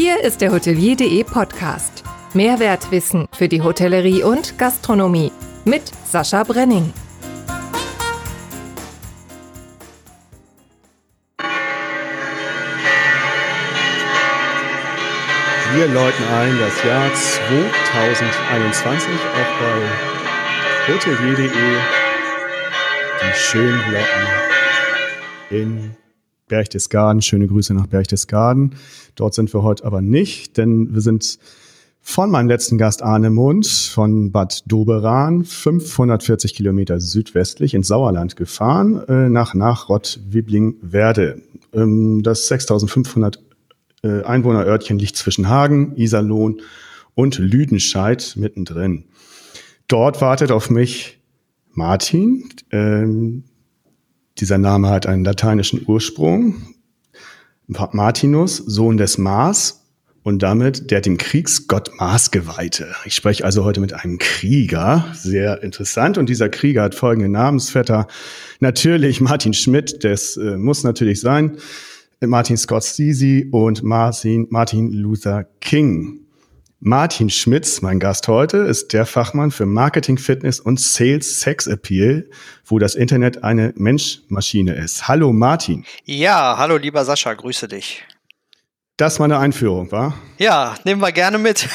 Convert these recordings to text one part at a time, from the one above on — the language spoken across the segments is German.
Hier ist der Hotelier.de Podcast. Mehrwertwissen für die Hotellerie und Gastronomie mit Sascha Brenning. Wir läuten ein das Jahr 2021 auch bei hotelier.de die schönen Glocken in Berchtesgaden. Schöne Grüße nach Berchtesgaden. Dort sind wir heute aber nicht, denn wir sind von meinem letzten Gast Arne Mund von Bad Doberan 540 Kilometer südwestlich ins Sauerland gefahren äh, nach Nachrott-Wiblingen-Werde. Ähm, das 6500 äh, Einwohnerörtchen liegt zwischen Hagen, Iserlohn und Lüdenscheid mittendrin. Dort wartet auf mich Martin. Ähm, dieser Name hat einen lateinischen Ursprung. Martinus, Sohn des Mars und damit der dem Kriegsgott Mars geweihte. Ich spreche also heute mit einem Krieger, sehr interessant. Und dieser Krieger hat folgende Namensvetter. Natürlich Martin Schmidt, das äh, muss natürlich sein. Martin Scorsese und Martin, Martin Luther King. Martin Schmitz, mein Gast heute, ist der Fachmann für Marketing, Fitness und Sales Sex Appeal, wo das Internet eine Menschmaschine ist. Hallo Martin. Ja, hallo lieber Sascha, grüße dich. Das war eine Einführung, war? Ja, nehmen wir gerne mit.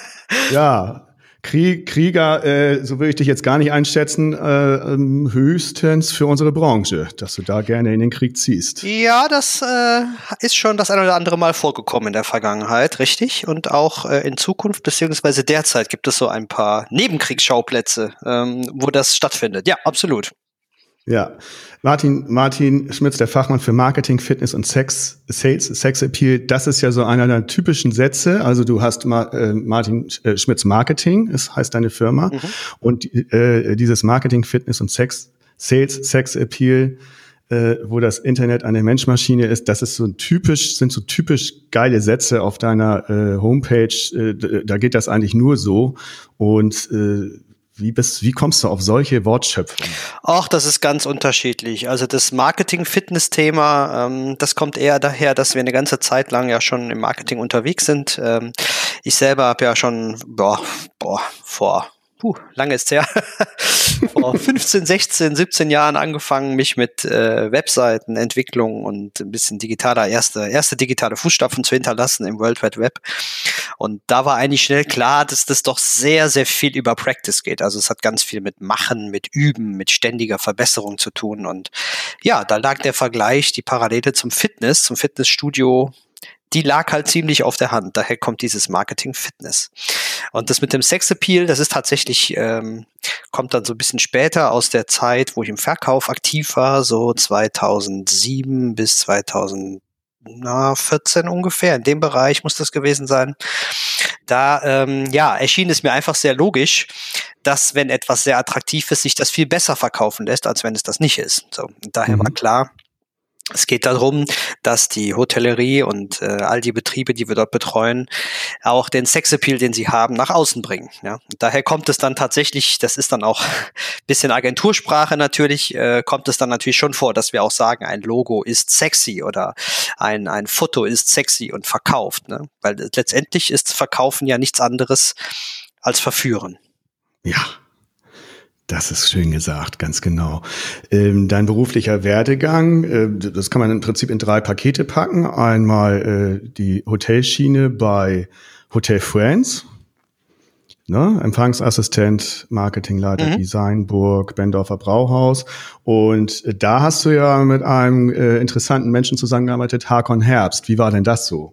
ja, Krieger, äh, so würde ich dich jetzt gar nicht einschätzen, äh, ähm, höchstens für unsere Branche, dass du da gerne in den Krieg ziehst. Ja, das äh, ist schon das ein oder andere Mal vorgekommen in der Vergangenheit, richtig. Und auch äh, in Zukunft beziehungsweise derzeit gibt es so ein paar Nebenkriegsschauplätze, ähm, wo das stattfindet. Ja, absolut. Ja, Martin, Martin Schmitz, der Fachmann für Marketing, Fitness und Sex, Sales, Sex Appeal, das ist ja so einer der typischen Sätze. Also du hast Ma, äh, Martin äh, Schmitz Marketing, es heißt deine Firma. Mhm. Und äh, dieses Marketing, Fitness und Sex, Sales, Sex Appeal, äh, wo das Internet eine Menschmaschine ist, das ist so typisch, sind so typisch geile Sätze auf deiner äh, Homepage. Äh, da geht das eigentlich nur so. Und äh, wie, bist, wie kommst du auf solche Wortschöpfungen? Ach, das ist ganz unterschiedlich. Also das Marketing-Fitness-Thema, ähm, das kommt eher daher, dass wir eine ganze Zeit lang ja schon im Marketing unterwegs sind. Ähm, ich selber habe ja schon boah, boah, vor puh, lange ist her, vor 15, 16, 17 Jahren angefangen, mich mit äh, Webseiten, Entwicklung und ein bisschen digitaler, erste, erste digitale Fußstapfen zu hinterlassen im World Wide Web. Und da war eigentlich schnell klar, dass das doch sehr, sehr viel über Practice geht. Also es hat ganz viel mit Machen, mit Üben, mit ständiger Verbesserung zu tun. Und ja, da lag der Vergleich, die Parallele zum Fitness, zum Fitnessstudio die lag halt ziemlich auf der Hand. Daher kommt dieses Marketing Fitness. Und das mit dem Sexappeal, das ist tatsächlich, ähm, kommt dann so ein bisschen später aus der Zeit, wo ich im Verkauf aktiv war, so 2007 bis 2014 ungefähr. In dem Bereich muss das gewesen sein. Da ähm, ja, erschien es mir einfach sehr logisch, dass wenn etwas sehr attraktiv ist, sich das viel besser verkaufen lässt, als wenn es das nicht ist. So, daher mhm. war klar, es geht darum, dass die Hotellerie und äh, all die Betriebe, die wir dort betreuen, auch den Sexappeal, den sie haben, nach außen bringen. Ja? daher kommt es dann tatsächlich, das ist dann auch bisschen Agentursprache natürlich, äh, kommt es dann natürlich schon vor, dass wir auch sagen, ein Logo ist sexy oder ein, ein Foto ist sexy und verkauft. Ne? Weil letztendlich ist Verkaufen ja nichts anderes als Verführen. Ja, das ist schön gesagt, ganz genau. Ähm, dein beruflicher Werdegang, äh, das kann man im Prinzip in drei Pakete packen. Einmal äh, die Hotelschiene bei Hotel France, ne? Empfangsassistent, Marketingleiter mhm. Designburg, Bendorfer Brauhaus. Und äh, da hast du ja mit einem äh, interessanten Menschen zusammengearbeitet, Hakon Herbst. Wie war denn das so?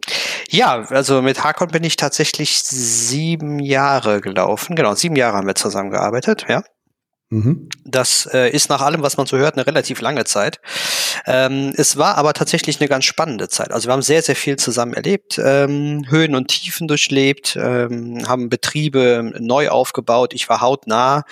Ja, also mit Hakon bin ich tatsächlich sieben Jahre gelaufen. Genau, sieben Jahre haben wir zusammengearbeitet, ja. Mhm. Das äh, ist nach allem, was man so hört, eine relativ lange Zeit. Ähm, es war aber tatsächlich eine ganz spannende Zeit. Also wir haben sehr, sehr viel zusammen erlebt, ähm, Höhen und Tiefen durchlebt, ähm, haben Betriebe neu aufgebaut. Ich war hautnah,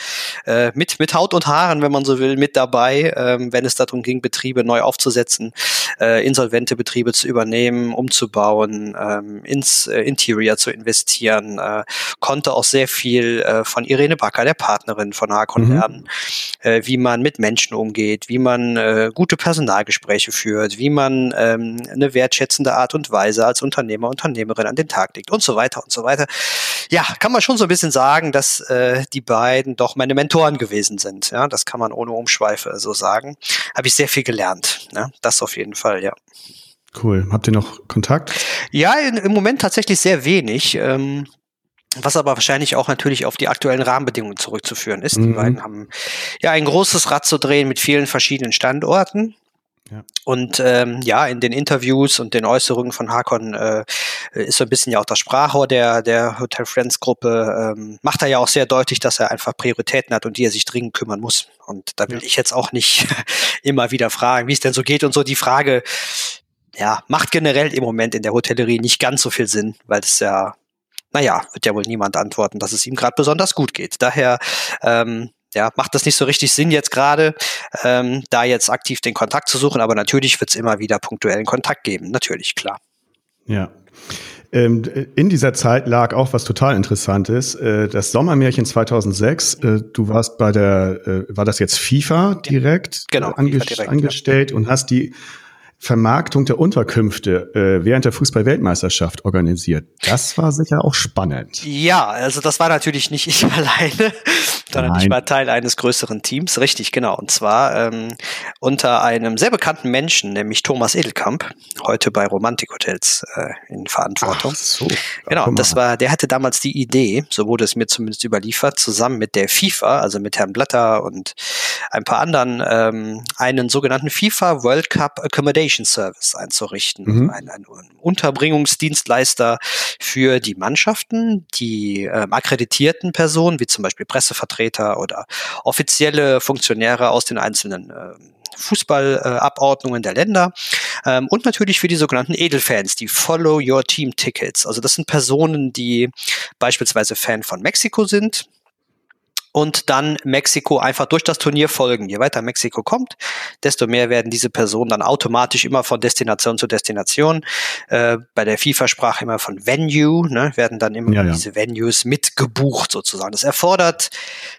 äh, mit, mit Haut und Haaren, wenn man so will, mit dabei, ähm, wenn es darum ging, Betriebe neu aufzusetzen, äh, insolvente Betriebe zu übernehmen, umzubauen, ähm, ins äh, Interior zu investieren. Äh, konnte auch sehr viel äh, von Irene Backer, der Partnerin von Hakon, mhm. lernen, äh, wie man mit Menschen umgeht, wie man äh, gute Personal Personalgespräche führt, wie man ähm, eine wertschätzende Art und Weise als Unternehmer, Unternehmerin an den Tag legt und so weiter und so weiter. Ja, kann man schon so ein bisschen sagen, dass äh, die beiden doch meine Mentoren gewesen sind. Ja, das kann man ohne Umschweife so sagen. Habe ich sehr viel gelernt. Ne? Das auf jeden Fall, ja. Cool. Habt ihr noch Kontakt? Ja, in, im Moment tatsächlich sehr wenig. Ähm, was aber wahrscheinlich auch natürlich auf die aktuellen Rahmenbedingungen zurückzuführen ist. Mhm. Die beiden haben ja ein großes Rad zu drehen mit vielen verschiedenen Standorten. Ja. Und ähm, ja, in den Interviews und den Äußerungen von Hakon äh, ist so ein bisschen ja auch das Sprachrohr der, der Hotel Friends Gruppe. Ähm, macht er ja auch sehr deutlich, dass er einfach Prioritäten hat und die er sich dringend kümmern muss. Und da will ja. ich jetzt auch nicht immer wieder fragen, wie es denn so geht und so. Die Frage, ja, macht generell im Moment in der Hotellerie nicht ganz so viel Sinn, weil es ja, naja, wird ja wohl niemand antworten, dass es ihm gerade besonders gut geht. Daher, ähm, ja, macht das nicht so richtig Sinn jetzt gerade, ähm, da jetzt aktiv den Kontakt zu suchen, aber natürlich wird es immer wieder punktuellen Kontakt geben, natürlich, klar. Ja. Ähm, in dieser Zeit lag auch was total Interessantes. Äh, das Sommermärchen 2006. Äh, du warst bei der, äh, war das jetzt FIFA direkt, genau, ange FIFA direkt, angestellt ja. und hast die Vermarktung der Unterkünfte äh, während der Fußball-Weltmeisterschaft organisiert. Das war sicher auch spannend. Ja, also das war natürlich nicht ich alleine, sondern Nein. ich war Teil eines größeren Teams, richtig, genau. Und zwar ähm, unter einem sehr bekannten Menschen, nämlich Thomas Edelkamp, heute bei Romantik-Hotels äh, in Verantwortung. Ach so. Genau, das war, der hatte damals die Idee, so wurde es mir zumindest überliefert, zusammen mit der FIFA, also mit Herrn Blatter und ein paar anderen, ähm, einen sogenannten FIFA World Cup Accommodation Accommodation Service einzurichten. Mhm. Ein, ein, Unterbringungsdienstleister für die Mannschaften, die ähm, akkreditierten Personen, wie zum Beispiel Pressevertreter oder offizielle Funktionäre aus den einzelnen äh, Fußballabordnungen äh, der Länder ähm, und natürlich für die sogenannten Edelfans, die Follow Your Team Tickets. Also das sind Personen, die beispielsweise Fan von Mexiko sind, und dann Mexiko einfach durch das Turnier folgen. Je weiter Mexiko kommt, desto mehr werden diese Personen dann automatisch immer von Destination zu Destination. Äh, bei der FIFA-Sprache immer von Venue, ne, werden dann immer ja, ja. diese Venues mitgebucht sozusagen. Das erfordert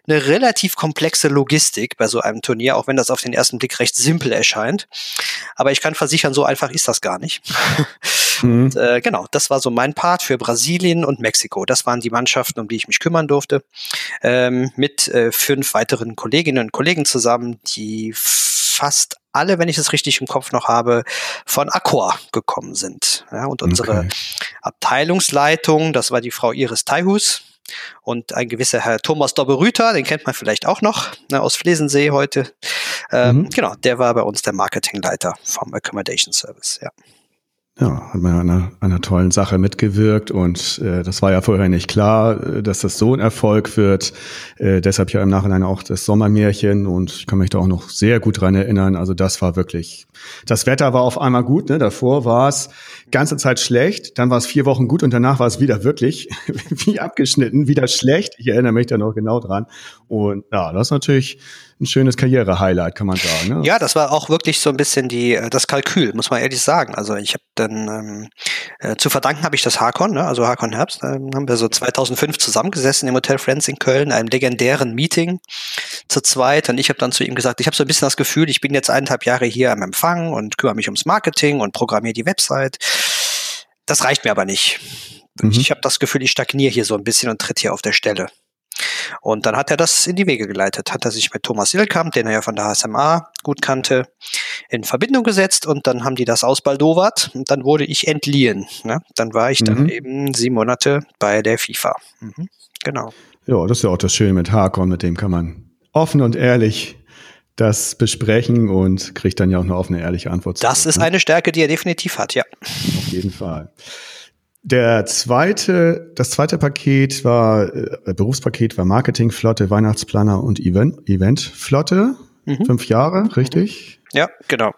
eine relativ komplexe Logistik bei so einem Turnier, auch wenn das auf den ersten Blick recht simpel erscheint. Aber ich kann versichern, so einfach ist das gar nicht. Mhm. Und, äh, genau, das war so mein Part für Brasilien und Mexiko. Das waren die Mannschaften, um die ich mich kümmern durfte. Ähm, mit äh, fünf weiteren Kolleginnen und Kollegen zusammen, die fast alle, wenn ich es richtig im Kopf noch habe, von Accor gekommen sind. Ja, und unsere okay. Abteilungsleitung, das war die Frau Iris Taihus, und ein gewisser Herr Thomas Doberüter, den kennt man vielleicht auch noch ne, aus Flesensee heute. Ähm, mhm. Genau, der war bei uns der Marketingleiter vom Accommodation Service. Ja ja, hat man an einer, tollen Sache mitgewirkt und äh, das war ja vorher nicht klar, äh, dass das so ein Erfolg wird. Äh, deshalb ja im Nachhinein auch das Sommermärchen und ich kann mich da auch noch sehr gut dran erinnern. Also das war wirklich, das Wetter war auf einmal gut, ne? davor war es ganze Zeit schlecht, dann war es vier Wochen gut und danach war es wieder wirklich wie abgeschnitten, wieder schlecht. Ich erinnere mich da noch genau dran und ja, das ist natürlich ein schönes Karriere-Highlight, kann man sagen. Ne? Ja, das war auch wirklich so ein bisschen die äh, das Kalkül, muss man ehrlich sagen. Also ich habe dann ähm, äh, zu verdanken habe ich das Hakon, ne? also Hakon Herbst, äh, haben wir so 2005 zusammengesessen im Hotel Friends in Köln, einem legendären Meeting zu zweit. Und ich habe dann zu ihm gesagt, ich habe so ein bisschen das Gefühl, ich bin jetzt eineinhalb Jahre hier am Empfang und kümmere mich ums Marketing und programmiere die Website. Das reicht mir aber nicht. Mhm. Ich habe das Gefühl, ich stagniere hier so ein bisschen und tritt hier auf der Stelle. Und dann hat er das in die Wege geleitet, hat er sich mit Thomas Ilkamp, den er ja von der HSMA gut kannte, in Verbindung gesetzt und dann haben die das ausbaldowert und dann wurde ich entliehen. Ne? Dann war ich mhm. dann eben sieben Monate bei der FIFA. Mhm. Genau. Ja, das ist ja auch das Schöne mit Hakon, mit dem kann man offen und ehrlich das besprechen und kriegt dann ja auch eine offene, ehrliche Antwort. Das zurück, ist ne? eine Stärke, die er definitiv hat, ja. Auf jeden Fall. Der zweite, das zweite Paket war, äh, Berufspaket war Marketingflotte, Weihnachtsplaner und Event, Eventflotte. Mhm. Fünf Jahre, richtig? Ja, genau.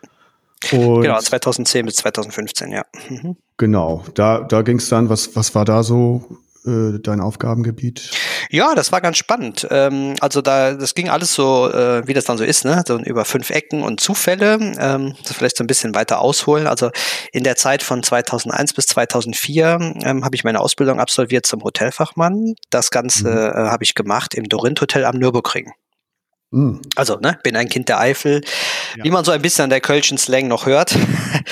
Und genau, 2010 bis 2015, ja. Mhm. Genau, da, da ging es dann, was, was war da so äh, dein Aufgabengebiet? Ja, das war ganz spannend. Ähm, also da, das ging alles so, äh, wie das dann so ist, ne? So über fünf Ecken und Zufälle. Ähm, das vielleicht so ein bisschen weiter ausholen. Also in der Zeit von 2001 bis 2004 ähm, habe ich meine Ausbildung absolviert zum Hotelfachmann. Das Ganze mhm. äh, habe ich gemacht im Dorint Hotel am Nürburgring. Mm. Also, ne, bin ein Kind der Eifel, ja. wie man so ein bisschen an der Kölschen Slang noch hört.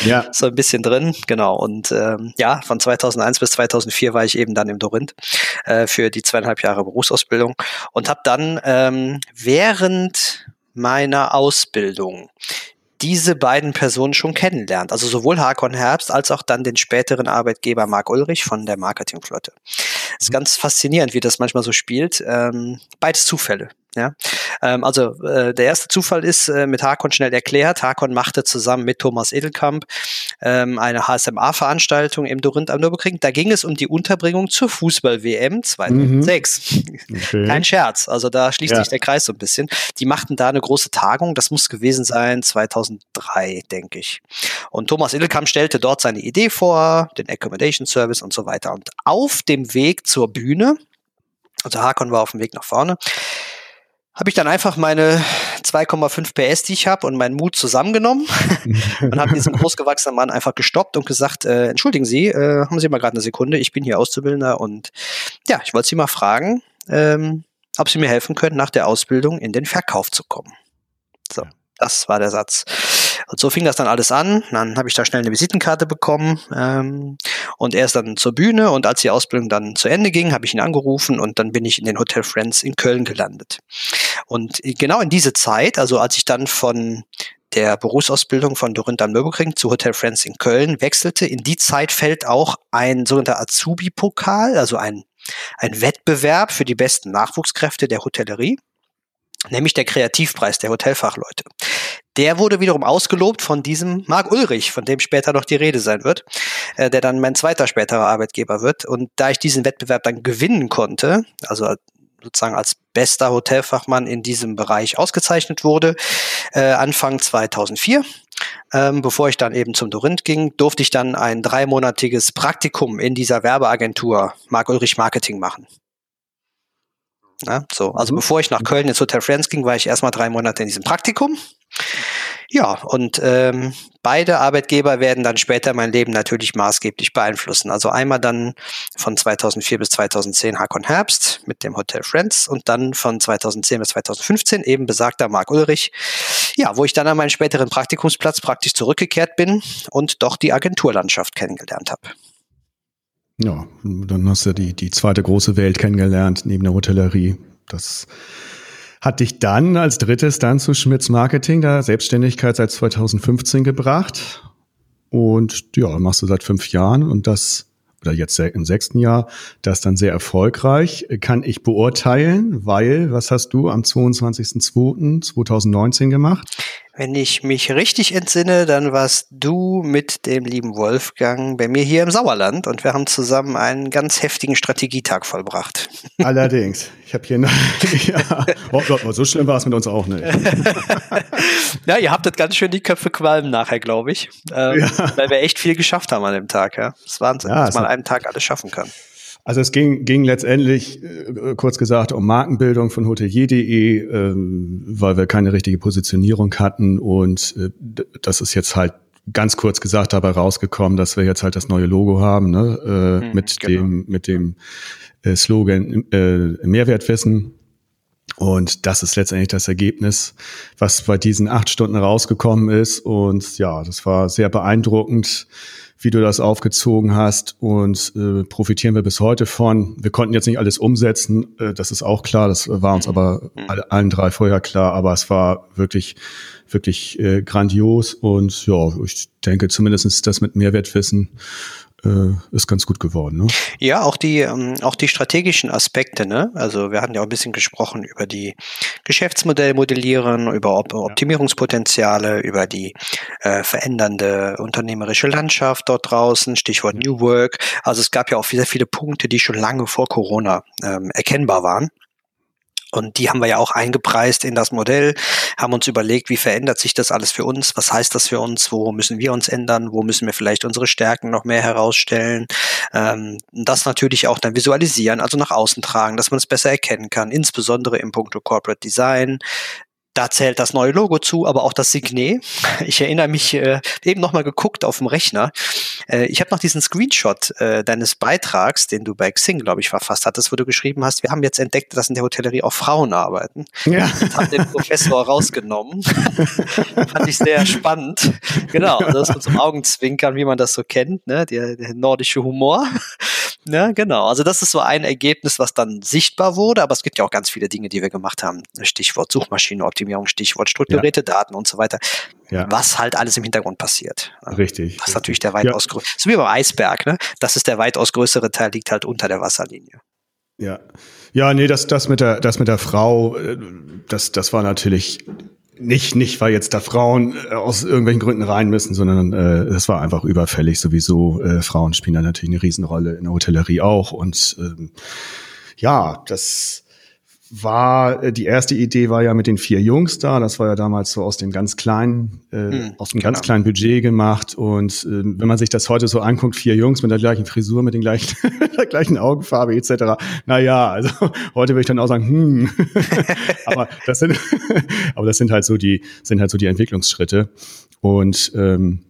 Ja. so ein bisschen drin, genau. Und ähm, ja, von 2001 bis 2004 war ich eben dann im Dorinth äh, für die zweieinhalb Jahre Berufsausbildung und habe dann ähm, während meiner Ausbildung diese beiden Personen schon kennenlernt. Also sowohl Hakon Herbst als auch dann den späteren Arbeitgeber Marc Ulrich von der Marketingflotte. Es ist mhm. ganz faszinierend, wie das manchmal so spielt. Ähm, beides Zufälle. Ja, ähm, also äh, der erste Zufall ist äh, mit Hakon schnell erklärt. Hakon machte zusammen mit Thomas Edelkamp ähm, eine HSMA-Veranstaltung im Dorinth am Nürburgring. Da ging es um die Unterbringung zur Fußball-WM 2006. Mhm. Okay. Kein Scherz. Also da schließt ja. sich der Kreis so ein bisschen. Die machten da eine große Tagung. Das muss gewesen sein 2003, denke ich. Und Thomas Edelkamp stellte dort seine Idee vor, den Accommodation Service und so weiter. Und auf dem Weg zur Bühne, also Hakon war auf dem Weg nach vorne, habe ich dann einfach meine 2,5 PS, die ich habe, und meinen Mut zusammengenommen und habe diesen großgewachsenen Mann einfach gestoppt und gesagt, äh, entschuldigen Sie, äh, haben Sie mal gerade eine Sekunde, ich bin hier Auszubildender und ja, ich wollte Sie mal fragen, ähm, ob Sie mir helfen können, nach der Ausbildung in den Verkauf zu kommen. So, das war der Satz. Und so fing das dann alles an. Dann habe ich da schnell eine Visitenkarte bekommen ähm, und er ist dann zur Bühne und als die Ausbildung dann zu Ende ging, habe ich ihn angerufen und dann bin ich in den Hotel Friends in Köln gelandet. Und genau in diese Zeit, also als ich dann von der Berufsausbildung von Dorinda Nürburgring zu Hotel Friends in Köln wechselte. In die Zeit fällt auch ein sogenannter Azubi-Pokal, also ein, ein Wettbewerb für die besten Nachwuchskräfte der Hotellerie nämlich der Kreativpreis der Hotelfachleute. Der wurde wiederum ausgelobt von diesem Marc Ulrich, von dem später noch die Rede sein wird, äh, der dann mein zweiter späterer Arbeitgeber wird. Und da ich diesen Wettbewerb dann gewinnen konnte, also sozusagen als bester Hotelfachmann in diesem Bereich ausgezeichnet wurde, äh, Anfang 2004, ähm, bevor ich dann eben zum Dorinth ging, durfte ich dann ein dreimonatiges Praktikum in dieser Werbeagentur Marc Ulrich Marketing machen. Ja, so, also mhm. bevor ich nach Köln ins Hotel Friends ging, war ich erstmal drei Monate in diesem Praktikum. Ja, und ähm, beide Arbeitgeber werden dann später mein Leben natürlich maßgeblich beeinflussen. Also einmal dann von 2004 bis 2010 Hakon Herbst mit dem Hotel Friends und dann von 2010 bis 2015 eben besagter Marc Ulrich. Ja, wo ich dann an meinen späteren Praktikumsplatz praktisch zurückgekehrt bin und doch die Agenturlandschaft kennengelernt habe. Ja, dann hast du die, die zweite große Welt kennengelernt neben der Hotellerie. Das hat dich dann als drittes dann zu Schmitz Marketing, der Selbstständigkeit seit 2015 gebracht. Und ja, machst du seit fünf Jahren und das, oder jetzt im sechsten Jahr, das dann sehr erfolgreich. Kann ich beurteilen, weil, was hast du am 22.02.2019 gemacht? Wenn ich mich richtig entsinne, dann warst du mit dem lieben Wolfgang bei mir hier im Sauerland und wir haben zusammen einen ganz heftigen Strategietag vollbracht. Allerdings. Ich habe hier noch, ja, oh Gott, so schlimm war es mit uns auch nicht. ja, ihr habt das ganz schön die Köpfe qualmen nachher, glaube ich. Ähm, ja. Weil wir echt viel geschafft haben an dem Tag, ja. Das ist Wahnsinn, ja, dass man an einem Tag alles schaffen kann. Also es ging, ging letztendlich, äh, kurz gesagt, um Markenbildung von hotelier.de, ähm, weil wir keine richtige Positionierung hatten. Und äh, das ist jetzt halt ganz kurz gesagt dabei rausgekommen, dass wir jetzt halt das neue Logo haben, ne? äh, mhm, mit, genau. dem, mit dem äh, Slogan äh, Mehrwertwissen. Und das ist letztendlich das Ergebnis, was bei diesen acht Stunden rausgekommen ist. Und ja, das war sehr beeindruckend wie du das aufgezogen hast und äh, profitieren wir bis heute von. Wir konnten jetzt nicht alles umsetzen, äh, das ist auch klar, das war uns aber mhm. alle, allen drei vorher klar, aber es war wirklich, wirklich äh, grandios und ja, ich denke zumindest das mit Mehrwertwissen ist ganz gut geworden. Ne? Ja, auch die, ähm, auch die strategischen Aspekte. Ne? Also wir hatten ja auch ein bisschen gesprochen über die Geschäftsmodellmodellieren, über Op Optimierungspotenziale, über die äh, verändernde unternehmerische Landschaft dort draußen, Stichwort New Work. Also es gab ja auch sehr viele Punkte, die schon lange vor Corona ähm, erkennbar waren. Und die haben wir ja auch eingepreist in das Modell, haben uns überlegt, wie verändert sich das alles für uns? Was heißt das für uns? Wo müssen wir uns ändern? Wo müssen wir vielleicht unsere Stärken noch mehr herausstellen? Ähm, das natürlich auch dann visualisieren, also nach außen tragen, dass man es besser erkennen kann, insbesondere im Punkto Corporate Design, Da zählt das neue Logo zu, aber auch das Signet. Ich erinnere mich äh, eben noch mal geguckt auf dem Rechner. Äh, ich habe noch diesen Screenshot äh, deines Beitrags, den du bei Xing, glaube ich, verfasst hattest, wo du geschrieben hast, wir haben jetzt entdeckt, dass in der Hotellerie auch Frauen arbeiten. Ja. Und haben den Professor rausgenommen. Fand ich sehr spannend. Genau, das ist zum Augenzwinkern, wie man das so kennt, ne? der, der nordische Humor. Ja, genau. Also das ist so ein Ergebnis, was dann sichtbar wurde, aber es gibt ja auch ganz viele Dinge, die wir gemacht haben. Stichwort Suchmaschinenoptimierung, Stichwort strukturierte ja. Daten und so weiter. Ja. Was halt alles im Hintergrund passiert. Richtig. Das ist natürlich der weitaus ja. größere, so wie beim Eisberg, ne? Das ist der weitaus größere Teil, liegt halt unter der Wasserlinie. Ja. Ja, nee, das, das mit der, das mit der Frau, äh, das, das war natürlich nicht, nicht, weil jetzt da Frauen äh, aus irgendwelchen Gründen rein müssen, sondern äh, das war einfach überfällig sowieso. Äh, Frauen spielen da natürlich eine Riesenrolle in der Hotellerie auch. Und ähm, ja, das war äh, die erste Idee war ja mit den vier Jungs da. Das war ja damals so aus dem ganz kleinen, äh, hm, aus dem ganz genau. kleinen Budget gemacht. Und äh, wenn man sich das heute so anguckt, vier Jungs mit der gleichen Frisur, mit den gleichen, der gleichen Augenfarbe etc. Na ja, also heute würde ich dann auch sagen, hm. aber das sind, aber das sind halt so die, sind halt so die Entwicklungsschritte. Und ähm,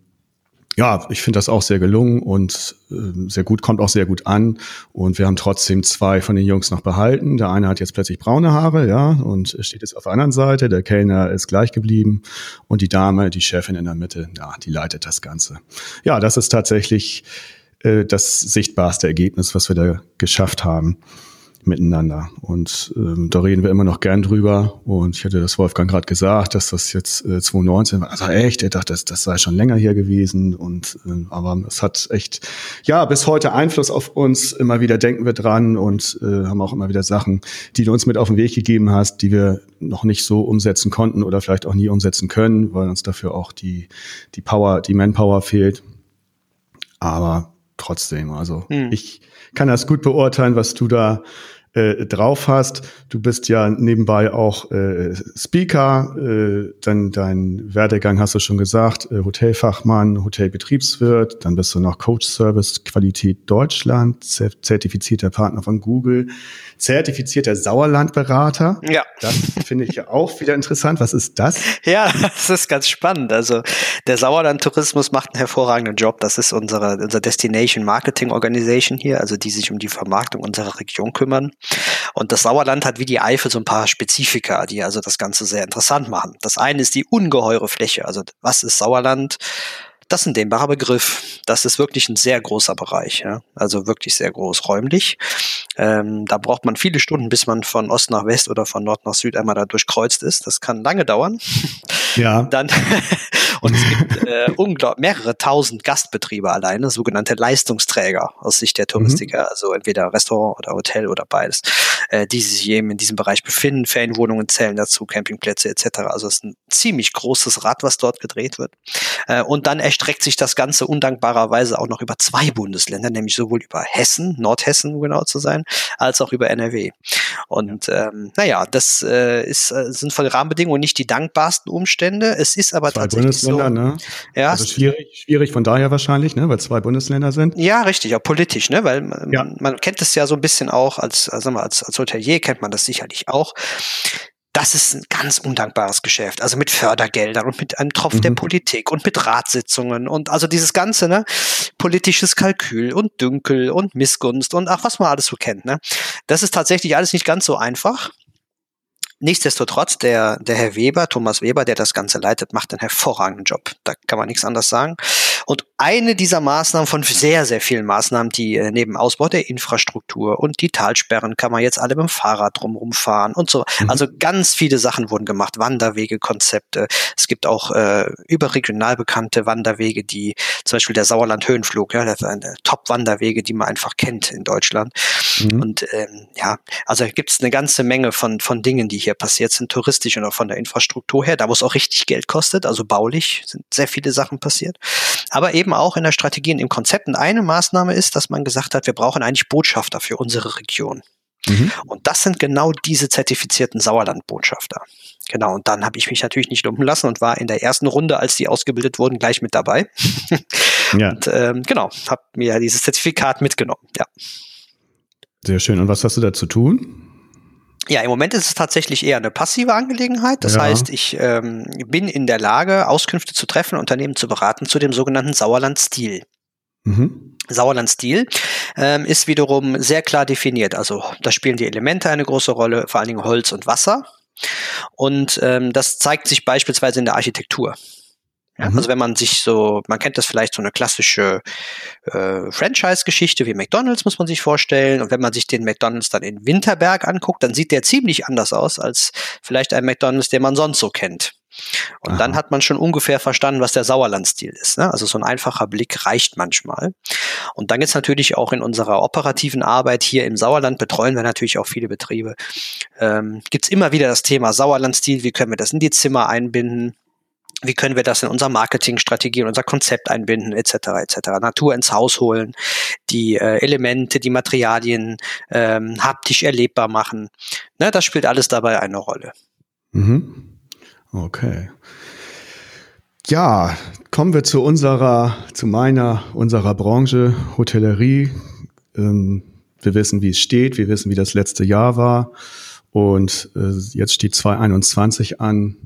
ja, ich finde das auch sehr gelungen und äh, sehr gut, kommt auch sehr gut an. Und wir haben trotzdem zwei von den Jungs noch behalten. Der eine hat jetzt plötzlich braune Haare, ja, und steht jetzt auf der anderen Seite. Der Kellner ist gleich geblieben. Und die Dame, die Chefin in der Mitte, ja, die leitet das Ganze. Ja, das ist tatsächlich äh, das sichtbarste Ergebnis, was wir da geschafft haben miteinander. Und ähm, da reden wir immer noch gern drüber. Und ich hatte das Wolfgang gerade gesagt, dass das jetzt äh, 2019 war. Also echt, er dachte, das, das sei schon länger hier gewesen. Und äh, aber es hat echt ja bis heute Einfluss auf uns. Immer wieder denken wir dran und äh, haben auch immer wieder Sachen, die du uns mit auf den Weg gegeben hast, die wir noch nicht so umsetzen konnten oder vielleicht auch nie umsetzen können, weil uns dafür auch die die Power, die Manpower fehlt. Aber trotzdem, also hm. ich kann das gut beurteilen, was du da äh, drauf hast. Du bist ja nebenbei auch äh, Speaker, äh, dann dein Werdegang hast du schon gesagt, äh, Hotelfachmann, Hotelbetriebswirt, dann bist du noch Coach Service Qualität Deutschland, zertifizierter Partner von Google, zertifizierter Sauerlandberater. Ja. Das finde ich ja auch wieder interessant. Was ist das? Ja, das ist ganz spannend. Also der Sauerland-Tourismus macht einen hervorragenden Job. Das ist unsere, unsere Destination Marketing Organization hier, also die sich um die Vermarktung unserer Region kümmern. Und das Sauerland hat wie die Eifel so ein paar Spezifika, die also das Ganze sehr interessant machen. Das eine ist die ungeheure Fläche. Also was ist Sauerland? Das ist ein dehnbarer Begriff. Das ist wirklich ein sehr großer Bereich, ja? also wirklich sehr groß räumlich. Ähm, da braucht man viele Stunden, bis man von Ost nach West oder von Nord nach Süd einmal da durchkreuzt ist. Das kann lange dauern. Ja. Dann und es gibt äh, unglaublich mehrere tausend Gastbetriebe alleine, sogenannte Leistungsträger aus Sicht der Touristiker, mhm. also entweder Restaurant oder Hotel oder beides, äh, die sich eben in diesem Bereich befinden. Ferienwohnungen zählen dazu, Campingplätze etc. Also es ist ein ziemlich großes Rad, was dort gedreht wird. Äh, und dann erstreckt sich das Ganze undankbarerweise auch noch über zwei Bundesländer, nämlich sowohl über Hessen, Nordhessen, um genau zu sein, als auch über NRW. Und ähm, naja, das äh, ist, äh, sind von den Rahmenbedingungen nicht die dankbarsten Umstände. Es ist aber zwei tatsächlich Bundesländer, so, ne? Ja, also schwierig, schwierig von daher wahrscheinlich, ne, weil zwei Bundesländer sind. Ja, richtig, auch politisch, ne, weil ja. man, man kennt es ja so ein bisschen auch als, also als, als Hotelier kennt man das sicherlich auch das ist ein ganz undankbares Geschäft. Also mit Fördergeldern und mit einem Tropf mhm. der Politik und mit Ratssitzungen und also dieses ganze, ne, politisches Kalkül und Dünkel und Missgunst und ach, was man alles so kennt, ne. Das ist tatsächlich alles nicht ganz so einfach. Nichtsdestotrotz, der, der Herr Weber, Thomas Weber, der das Ganze leitet, macht einen hervorragenden Job. Da kann man nichts anderes sagen. Und eine dieser Maßnahmen von sehr, sehr vielen Maßnahmen, die äh, neben Ausbau der Infrastruktur und die Talsperren kann man jetzt alle mit dem Fahrrad drumherum fahren und so. Mhm. Also ganz viele Sachen wurden gemacht. Wanderwegekonzepte. Es gibt auch äh, überregional bekannte Wanderwege, die zum Beispiel der Sauerland-Höhenflug, ja, das ist eine Top-Wanderwege, die man einfach kennt in Deutschland. Mhm. Und ähm, ja, also gibt es eine ganze Menge von, von Dingen, die hier passiert sind, touristisch und auch von der Infrastruktur her, da wo es auch richtig Geld kostet, also baulich sind sehr viele Sachen passiert aber eben auch in der Strategie und im Konzept. Und eine Maßnahme ist, dass man gesagt hat, wir brauchen eigentlich Botschafter für unsere Region. Mhm. Und das sind genau diese zertifizierten Sauerlandbotschafter. Genau, und dann habe ich mich natürlich nicht lumpen lassen und war in der ersten Runde, als die ausgebildet wurden, gleich mit dabei. ja. Und ähm, genau, habe mir dieses Zertifikat mitgenommen, ja. Sehr schön. Und was hast du da zu tun? Ja, im Moment ist es tatsächlich eher eine passive Angelegenheit. Das ja. heißt, ich ähm, bin in der Lage, Auskünfte zu treffen, Unternehmen zu beraten zu dem sogenannten Sauerland-Stil. Mhm. Sauerland-Stil ähm, ist wiederum sehr klar definiert. Also da spielen die Elemente eine große Rolle, vor allen Dingen Holz und Wasser. Und ähm, das zeigt sich beispielsweise in der Architektur. Ja, mhm. Also wenn man sich so, man kennt das vielleicht so eine klassische äh, Franchise-Geschichte wie McDonald's, muss man sich vorstellen. Und wenn man sich den McDonald's dann in Winterberg anguckt, dann sieht der ziemlich anders aus als vielleicht ein McDonald's, den man sonst so kennt. Und Aha. dann hat man schon ungefähr verstanden, was der Sauerland-Stil ist. Ne? Also so ein einfacher Blick reicht manchmal. Und dann jetzt natürlich auch in unserer operativen Arbeit hier im Sauerland betreuen wir natürlich auch viele Betriebe. Ähm, Gibt es immer wieder das Thema Sauerland-Stil, wie können wir das in die Zimmer einbinden? Wie können wir das in unser Marketingstrategie, in unser Konzept einbinden, etc. etc. Natur ins Haus holen, die äh, Elemente, die Materialien ähm, haptisch erlebbar machen. Ne, das spielt alles dabei eine Rolle. Mhm. Okay. Ja, kommen wir zu unserer, zu meiner, unserer Branche, Hotellerie. Ähm, wir wissen, wie es steht, wir wissen, wie das letzte Jahr war. Und äh, jetzt steht 2021 an.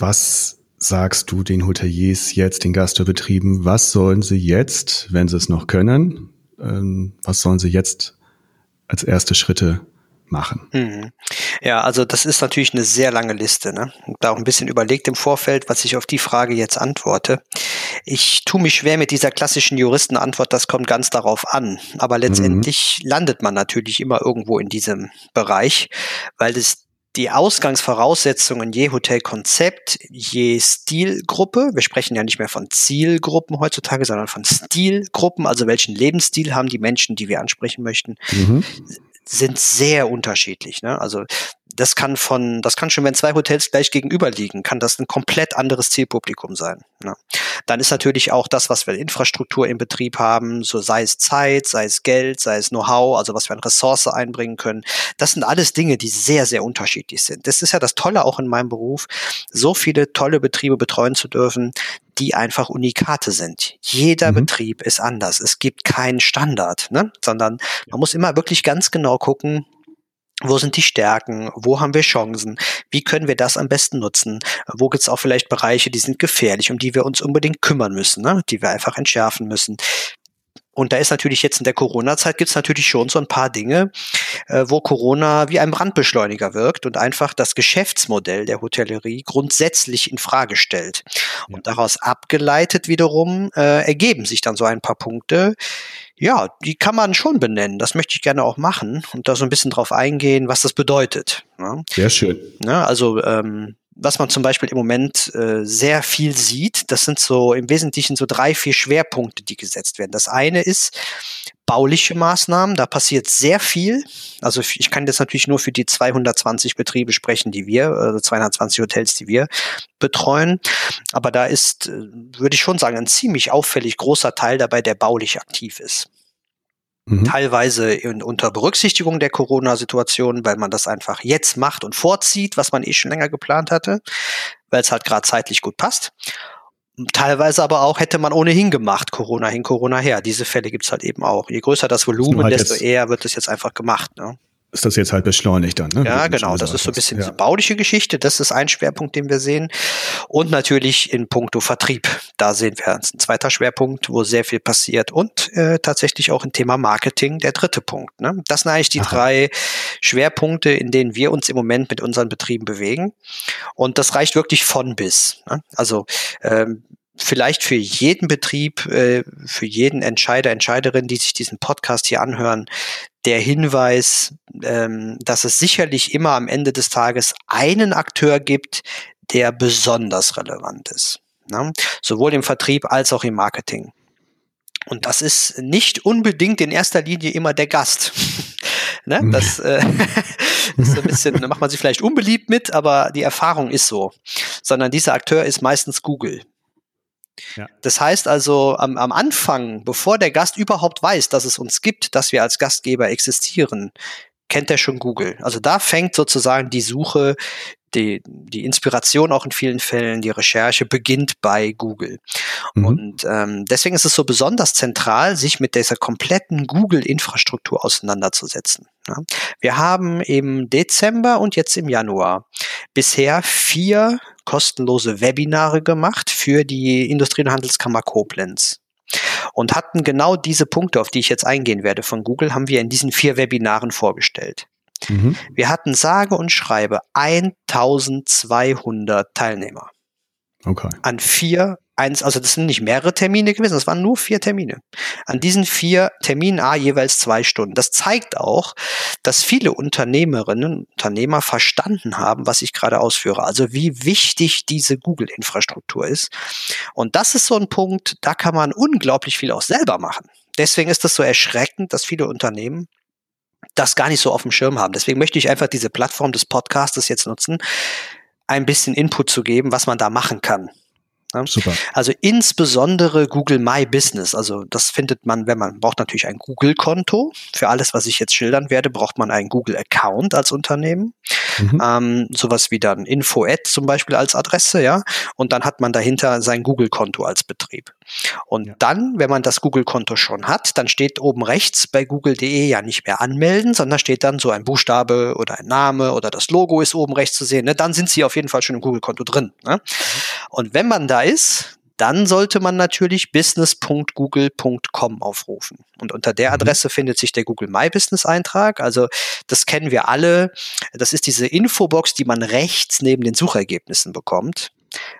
Was sagst du den Hoteliers jetzt, den Gastrobetrieben, was sollen sie jetzt, wenn sie es noch können, ähm, was sollen sie jetzt als erste Schritte machen? Mhm. Ja, also das ist natürlich eine sehr lange Liste. Ne? Da auch ein bisschen überlegt im Vorfeld, was ich auf die Frage jetzt antworte. Ich tue mich schwer mit dieser klassischen Juristenantwort, das kommt ganz darauf an. Aber letztendlich mhm. landet man natürlich immer irgendwo in diesem Bereich, weil es die Ausgangsvoraussetzungen je Hotelkonzept, je Stilgruppe, wir sprechen ja nicht mehr von Zielgruppen heutzutage, sondern von Stilgruppen, also welchen Lebensstil haben die Menschen, die wir ansprechen möchten, mhm. sind sehr unterschiedlich. Ne? Also das kann von, das kann schon, wenn zwei Hotels gleich gegenüber liegen, kann das ein komplett anderes Zielpublikum sein. Ne? Dann ist natürlich auch das, was wir Infrastruktur im Betrieb haben, so sei es Zeit, sei es Geld, sei es Know-how, also was wir an Ressource einbringen können. Das sind alles Dinge, die sehr, sehr unterschiedlich sind. Das ist ja das Tolle auch in meinem Beruf, so viele tolle Betriebe betreuen zu dürfen, die einfach Unikate sind. Jeder mhm. Betrieb ist anders. Es gibt keinen Standard, ne? sondern man muss immer wirklich ganz genau gucken, wo sind die Stärken? Wo haben wir Chancen? Wie können wir das am besten nutzen? Wo gibt es auch vielleicht Bereiche, die sind gefährlich, um die wir uns unbedingt kümmern müssen, ne? die wir einfach entschärfen müssen? Und da ist natürlich jetzt in der Corona-Zeit gibt es natürlich schon so ein paar Dinge, äh, wo Corona wie ein Brandbeschleuniger wirkt und einfach das Geschäftsmodell der Hotellerie grundsätzlich in Frage stellt. Ja. Und daraus abgeleitet wiederum äh, ergeben sich dann so ein paar Punkte, ja, die kann man schon benennen. Das möchte ich gerne auch machen und da so ein bisschen drauf eingehen, was das bedeutet. Ne? Sehr schön. Ne? Also ähm, was man zum Beispiel im Moment äh, sehr viel sieht, das sind so im Wesentlichen so drei, vier Schwerpunkte, die gesetzt werden. Das eine ist bauliche Maßnahmen, da passiert sehr viel. Also ich kann jetzt natürlich nur für die 220 Betriebe sprechen, die wir, also 220 Hotels, die wir betreuen. Aber da ist, äh, würde ich schon sagen, ein ziemlich auffällig großer Teil dabei, der baulich aktiv ist. Mhm. Teilweise in, unter Berücksichtigung der Corona-Situation, weil man das einfach jetzt macht und vorzieht, was man eh schon länger geplant hatte, weil es halt gerade zeitlich gut passt. Teilweise aber auch hätte man ohnehin gemacht, Corona hin, Corona her. Diese Fälle gibt's halt eben auch. Je größer das Volumen, halt desto eher wird es jetzt einfach gemacht. Ne? Ist das jetzt halt beschleunigt dann. Ne? Ja, genau. Das ist so ein bisschen ja. diese bauliche Geschichte. Das ist ein Schwerpunkt, den wir sehen. Und natürlich in puncto Vertrieb. Da sehen wir ein zweiter Schwerpunkt, wo sehr viel passiert. Und äh, tatsächlich auch im Thema Marketing der dritte Punkt. Ne? Das sind eigentlich die Aha. drei Schwerpunkte, in denen wir uns im Moment mit unseren Betrieben bewegen. Und das reicht wirklich von bis. Ne? Also ähm, vielleicht für jeden Betrieb, äh, für jeden Entscheider, Entscheiderin, die sich diesen Podcast hier anhören, der Hinweis, ähm, dass es sicherlich immer am Ende des Tages einen Akteur gibt, der besonders relevant ist. Ne? Sowohl im Vertrieb als auch im Marketing. Und das ist nicht unbedingt in erster Linie immer der Gast. ne? Das äh, ist so ein bisschen, da macht man sich vielleicht unbeliebt mit, aber die Erfahrung ist so. Sondern dieser Akteur ist meistens Google. Ja. Das heißt also, am, am Anfang, bevor der Gast überhaupt weiß, dass es uns gibt, dass wir als Gastgeber existieren, kennt er schon Google. Also da fängt sozusagen die Suche die, die Inspiration auch in vielen Fällen, die Recherche beginnt bei Google. Mhm. Und ähm, deswegen ist es so besonders zentral, sich mit dieser kompletten Google-Infrastruktur auseinanderzusetzen. Ja. Wir haben im Dezember und jetzt im Januar bisher vier kostenlose Webinare gemacht für die Industrie- und Handelskammer Koblenz und hatten genau diese Punkte, auf die ich jetzt eingehen werde von Google, haben wir in diesen vier Webinaren vorgestellt. Mhm. Wir hatten sage und schreibe 1200 Teilnehmer. Okay. An vier, eins, also das sind nicht mehrere Termine gewesen, das waren nur vier Termine. An diesen vier Terminen A jeweils zwei Stunden. Das zeigt auch, dass viele Unternehmerinnen und Unternehmer verstanden haben, was ich gerade ausführe. Also wie wichtig diese Google-Infrastruktur ist. Und das ist so ein Punkt, da kann man unglaublich viel auch selber machen. Deswegen ist das so erschreckend, dass viele Unternehmen das gar nicht so auf dem Schirm haben. Deswegen möchte ich einfach diese Plattform des Podcastes jetzt nutzen, ein bisschen Input zu geben, was man da machen kann. Ja? Super. Also insbesondere Google My Business. Also das findet man, wenn man braucht natürlich ein Google-Konto. Für alles, was ich jetzt schildern werde, braucht man einen Google-Account als Unternehmen. Mhm. Ähm, sowas wie dann Info-Ad zum Beispiel als Adresse, ja. Und dann hat man dahinter sein Google-Konto als Betrieb. Und ja. dann, wenn man das Google-Konto schon hat, dann steht oben rechts bei google.de ja nicht mehr anmelden, sondern steht dann so ein Buchstabe oder ein Name oder das Logo ist oben rechts zu sehen. Ne? Dann sind sie auf jeden Fall schon im Google-Konto drin. Ne? Mhm. Und wenn man da ist, dann sollte man natürlich business.google.com aufrufen. Und unter der mhm. Adresse mhm. findet sich der Google My Business Eintrag. Also das kennen wir alle. Das ist diese Infobox, die man rechts neben den Suchergebnissen bekommt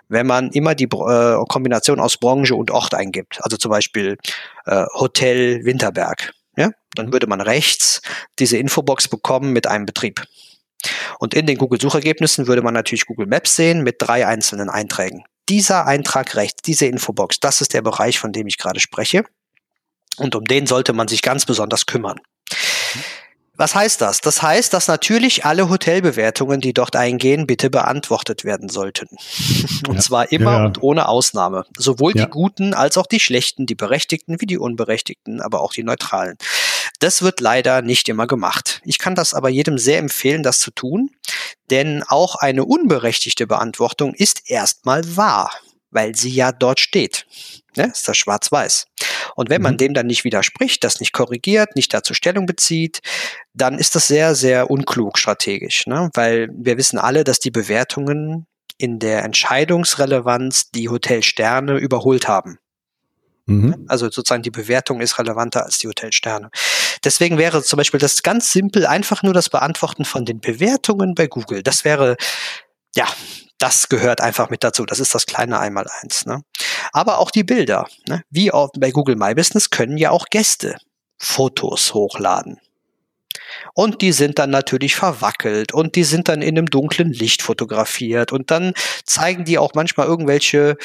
wenn man immer die äh, Kombination aus Branche und Ort eingibt. Also zum Beispiel äh, Hotel Winterberg. Ja? Dann würde man rechts diese Infobox bekommen mit einem Betrieb. Und in den Google-Suchergebnissen würde man natürlich Google Maps sehen mit drei einzelnen Einträgen. Dieser Eintrag rechts, diese Infobox, das ist der Bereich, von dem ich gerade spreche. Und um den sollte man sich ganz besonders kümmern. Was heißt das? Das heißt, dass natürlich alle Hotelbewertungen, die dort eingehen, bitte beantwortet werden sollten. Und ja. zwar immer ja. und ohne Ausnahme. Sowohl ja. die guten als auch die schlechten, die berechtigten wie die unberechtigten, aber auch die neutralen. Das wird leider nicht immer gemacht. Ich kann das aber jedem sehr empfehlen, das zu tun, denn auch eine unberechtigte Beantwortung ist erstmal wahr, weil sie ja dort steht. Ne? Ist das schwarz-weiß. Und wenn man mhm. dem dann nicht widerspricht, das nicht korrigiert, nicht dazu Stellung bezieht, dann ist das sehr, sehr unklug strategisch. Ne? Weil wir wissen alle, dass die Bewertungen in der Entscheidungsrelevanz die Hotelsterne überholt haben. Mhm. Also sozusagen die Bewertung ist relevanter als die Hotelsterne. Deswegen wäre zum Beispiel das ganz simpel einfach nur das Beantworten von den Bewertungen bei Google. Das wäre ja das gehört einfach mit dazu. Das ist das kleine Einmaleins. Ne? Aber auch die Bilder. Ne? Wie auch bei Google My Business können ja auch Gäste Fotos hochladen. Und die sind dann natürlich verwackelt und die sind dann in einem dunklen Licht fotografiert und dann zeigen die auch manchmal irgendwelche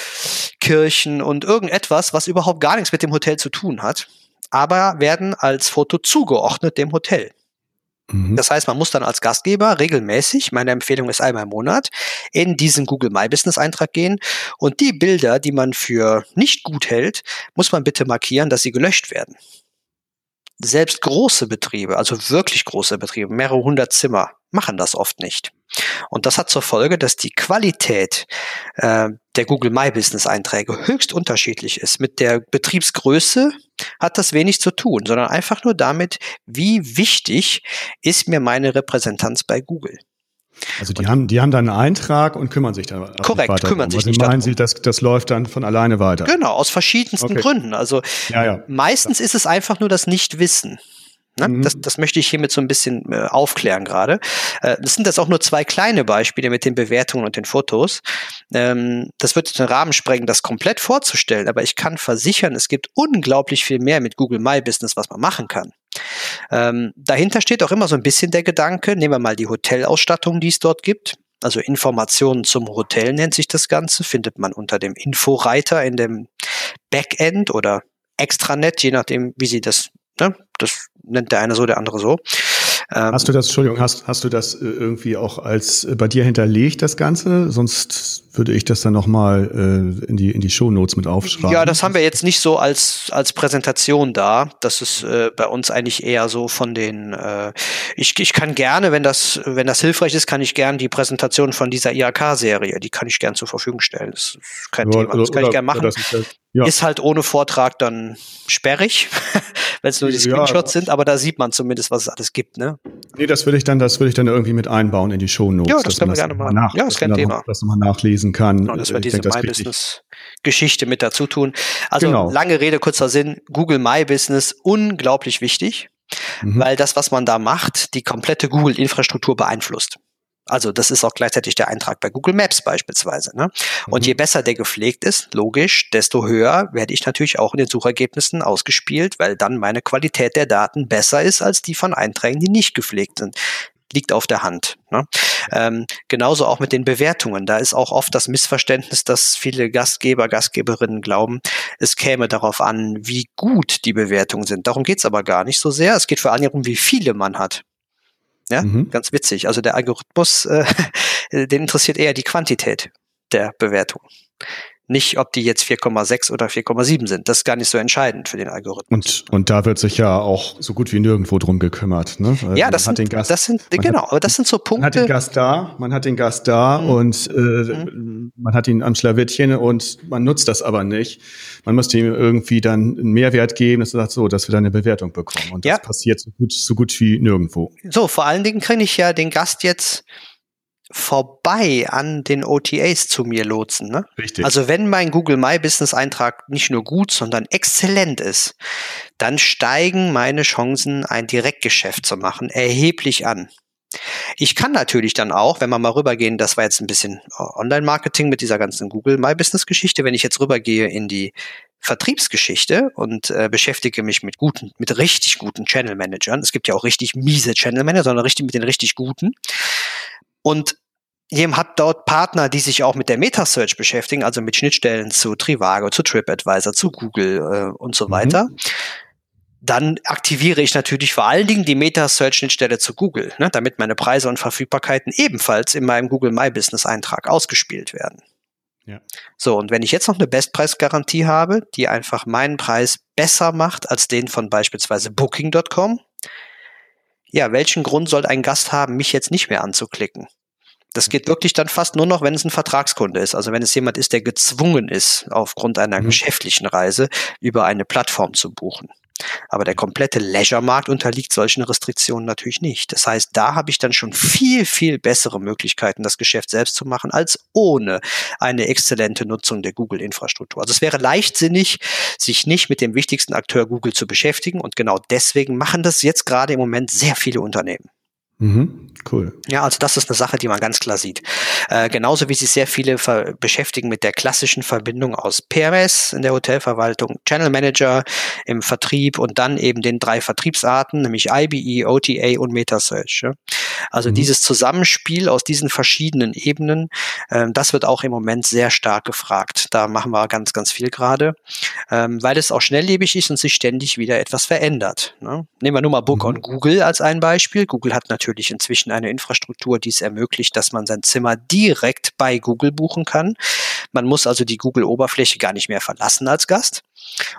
Kirchen und irgendetwas, was überhaupt gar nichts mit dem Hotel zu tun hat, aber werden als Foto zugeordnet dem Hotel. Mhm. Das heißt, man muss dann als Gastgeber regelmäßig, meine Empfehlung ist einmal im Monat, in diesen Google My Business Eintrag gehen und die Bilder, die man für nicht gut hält, muss man bitte markieren, dass sie gelöscht werden. Selbst große Betriebe, also wirklich große Betriebe, mehrere hundert Zimmer, machen das oft nicht. Und das hat zur Folge, dass die Qualität äh, der Google My Business Einträge höchst unterschiedlich ist. Mit der Betriebsgröße hat das wenig zu tun, sondern einfach nur damit, wie wichtig ist mir meine Repräsentanz bei Google. Also die haben, die haben dann einen Eintrag und kümmern sich dann korrekt weiter kümmern sich also nicht meinen Sie, dass das läuft dann von alleine weiter? Genau, aus verschiedensten okay. Gründen. Also ja, ja. meistens ist es einfach nur das Nichtwissen. Ne? Mhm. Das, das möchte ich hiermit so ein bisschen äh, aufklären gerade. Äh, das sind jetzt auch nur zwei kleine Beispiele mit den Bewertungen und den Fotos. Ähm, das wird den Rahmen sprengen, das komplett vorzustellen, aber ich kann versichern, es gibt unglaublich viel mehr mit Google My Business, was man machen kann. Ähm, dahinter steht auch immer so ein bisschen der Gedanke, nehmen wir mal die Hotelausstattung, die es dort gibt. Also Informationen zum Hotel nennt sich das Ganze, findet man unter dem Inforeiter in dem Backend oder Extranet, je nachdem, wie Sie das, ne, das nennt der eine so, der andere so. Ähm, hast du das, Entschuldigung, hast, hast du das äh, irgendwie auch als äh, bei dir hinterlegt, das Ganze? Sonst würde ich das dann nochmal äh, in die, in die Shownotes mit aufschreiben. Ja, das haben wir jetzt nicht so als, als Präsentation da. Das ist äh, bei uns eigentlich eher so von den, äh, ich, ich kann gerne, wenn das, wenn das hilfreich ist, kann ich gerne die Präsentation von dieser IAK-Serie, die kann ich gerne zur Verfügung stellen. Das ist kein ja, Thema. Das kann oder, ich gerne machen. Ist, ja. ist, halt ohne Vortrag dann sperrig, wenn es nur die Screenshots ja, sind, aber da sieht man zumindest, was es alles gibt, ne? Nee, das würde ich dann, das würde ich dann irgendwie mit einbauen in die Shownotes. Ja, das können wir gerne machen. Nach, ja, ist kein Thema. Das nochmal nachlesen kann. Genau, dass wir diese My Business Geschichte mit dazu tun. Also genau. lange Rede, kurzer Sinn. Google My Business unglaublich wichtig, mhm. weil das, was man da macht, die komplette Google-Infrastruktur beeinflusst. Also das ist auch gleichzeitig der Eintrag bei Google Maps beispielsweise. Ne? Und mhm. je besser der gepflegt ist, logisch, desto höher werde ich natürlich auch in den Suchergebnissen ausgespielt, weil dann meine Qualität der Daten besser ist als die von Einträgen, die nicht gepflegt sind liegt auf der Hand. Ne? Ähm, genauso auch mit den Bewertungen. Da ist auch oft das Missverständnis, dass viele Gastgeber, Gastgeberinnen glauben, es käme darauf an, wie gut die Bewertungen sind. Darum geht's aber gar nicht so sehr. Es geht vor allem darum, wie viele man hat. Ja, mhm. ganz witzig. Also der Algorithmus, äh, den interessiert eher die Quantität der Bewertung. Nicht, ob die jetzt 4,6 oder 4,7 sind. Das ist gar nicht so entscheidend für den Algorithmus. Und, und da wird sich ja auch so gut wie nirgendwo drum gekümmert. Ne? Also ja, das sind, Gast, das sind genau, hat, aber das sind so Punkte. Man hat den Gast da, man hat den Gast da mhm. und äh, mhm. man hat ihn am Schlawittchen und man nutzt das aber nicht. Man müsste ihm irgendwie dann einen Mehrwert geben, dass er sagt, so, dass wir dann eine Bewertung bekommen. Und das ja. passiert so gut, so gut wie nirgendwo. So, vor allen Dingen kriege ich ja den Gast jetzt vorbei an den OTAs zu mir lotsen. Ne? Richtig. Also wenn mein Google My Business Eintrag nicht nur gut, sondern exzellent ist, dann steigen meine Chancen, ein Direktgeschäft zu machen, erheblich an. Ich kann natürlich dann auch, wenn wir mal rübergehen, das war jetzt ein bisschen Online-Marketing mit dieser ganzen Google My Business-Geschichte, wenn ich jetzt rübergehe in die Vertriebsgeschichte und äh, beschäftige mich mit guten, mit richtig guten Channel Managern. Es gibt ja auch richtig miese Channel Manager, sondern richtig mit den richtig guten. Und Jem hat dort Partner, die sich auch mit der Meta-Search beschäftigen, also mit Schnittstellen zu Trivago, zu TripAdvisor, zu Google äh, und so mhm. weiter. Dann aktiviere ich natürlich vor allen Dingen die Meta-Search-Schnittstelle zu Google, ne, damit meine Preise und Verfügbarkeiten ebenfalls in meinem Google My Business-Eintrag ausgespielt werden. Ja. So, und wenn ich jetzt noch eine Bestpreisgarantie habe, die einfach meinen Preis besser macht als den von beispielsweise Booking.com, ja, welchen Grund soll ein Gast haben, mich jetzt nicht mehr anzuklicken? Das geht wirklich dann fast nur noch, wenn es ein Vertragskunde ist. Also wenn es jemand ist, der gezwungen ist, aufgrund einer mhm. geschäftlichen Reise über eine Plattform zu buchen. Aber der komplette Leisure-Markt unterliegt solchen Restriktionen natürlich nicht. Das heißt, da habe ich dann schon viel, viel bessere Möglichkeiten, das Geschäft selbst zu machen, als ohne eine exzellente Nutzung der Google-Infrastruktur. Also es wäre leichtsinnig, sich nicht mit dem wichtigsten Akteur Google zu beschäftigen. Und genau deswegen machen das jetzt gerade im Moment sehr viele Unternehmen. Mhm, cool. Ja, also das ist eine Sache, die man ganz klar sieht. Äh, genauso wie sich sehr viele beschäftigen mit der klassischen Verbindung aus PMS in der Hotelverwaltung, Channel Manager im Vertrieb und dann eben den drei Vertriebsarten, nämlich IBE, OTA und Metasearch. Ja? Also mhm. dieses Zusammenspiel aus diesen verschiedenen Ebenen, äh, das wird auch im Moment sehr stark gefragt. Da machen wir ganz, ganz viel gerade, ähm, weil es auch schnelllebig ist und sich ständig wieder etwas verändert. Ne? Nehmen wir nur mal Book mhm. on Google als ein Beispiel. Google hat natürlich inzwischen eine Infrastruktur, die es ermöglicht, dass man sein Zimmer direkt bei Google buchen kann. Man muss also die Google-Oberfläche gar nicht mehr verlassen als Gast.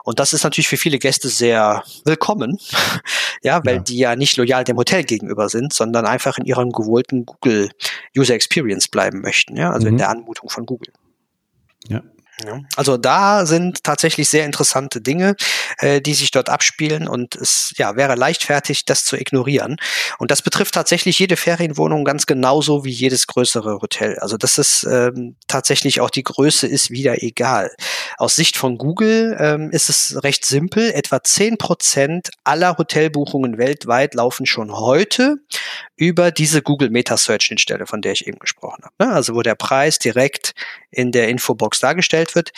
Und das ist natürlich für viele Gäste sehr willkommen, ja, weil ja. die ja nicht loyal dem Hotel gegenüber sind, sondern einfach in ihrem gewohnten Google User Experience bleiben möchten, ja, also mhm. in der Anmutung von Google. Ja. Also da sind tatsächlich sehr interessante Dinge, äh, die sich dort abspielen und es ja, wäre leichtfertig, das zu ignorieren. Und das betrifft tatsächlich jede Ferienwohnung ganz genauso wie jedes größere Hotel. Also das ist ähm, tatsächlich auch die Größe ist wieder egal. Aus Sicht von Google ähm, ist es recht simpel. Etwa zehn Prozent aller Hotelbuchungen weltweit laufen schon heute über diese Google Meta Search Schnittstelle, von der ich eben gesprochen habe. Ne? Also wo der Preis direkt in der Infobox dargestellt wird.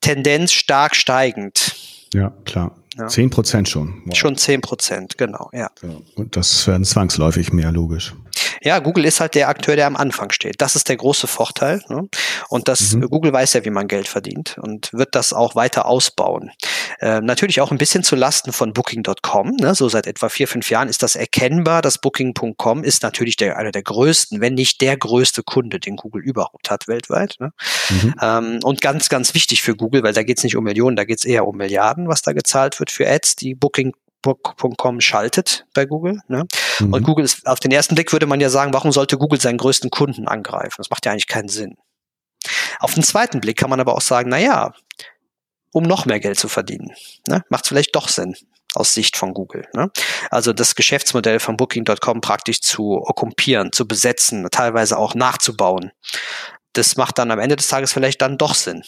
Tendenz stark steigend. Ja, klar. Zehn ja. Prozent schon. Wow. Schon zehn Prozent, genau, ja. ja. Und das werden zwangsläufig mehr, logisch. Ja, Google ist halt der Akteur, der am Anfang steht. Das ist der große Vorteil. Ne? Und das mhm. Google weiß ja, wie man Geld verdient und wird das auch weiter ausbauen. Äh, natürlich auch ein bisschen zu Lasten von Booking.com. Ne? So seit etwa vier, fünf Jahren ist das erkennbar. dass Booking.com ist natürlich der, einer der größten, wenn nicht der größte Kunde, den Google überhaupt hat weltweit. Ne? Mhm. Ähm, und ganz, ganz wichtig für Google, weil da geht es nicht um Millionen, da geht es eher um Milliarden, was da gezahlt wird für Ads, die Booking Book.com schaltet bei Google. Ne? Mhm. Und Google ist, auf den ersten Blick würde man ja sagen, warum sollte Google seinen größten Kunden angreifen? Das macht ja eigentlich keinen Sinn. Auf den zweiten Blick kann man aber auch sagen, na ja, um noch mehr Geld zu verdienen, ne? macht es vielleicht doch Sinn aus Sicht von Google. Ne? Also das Geschäftsmodell von Booking.com praktisch zu okkupieren, zu besetzen, teilweise auch nachzubauen. Das macht dann am Ende des Tages vielleicht dann doch Sinn.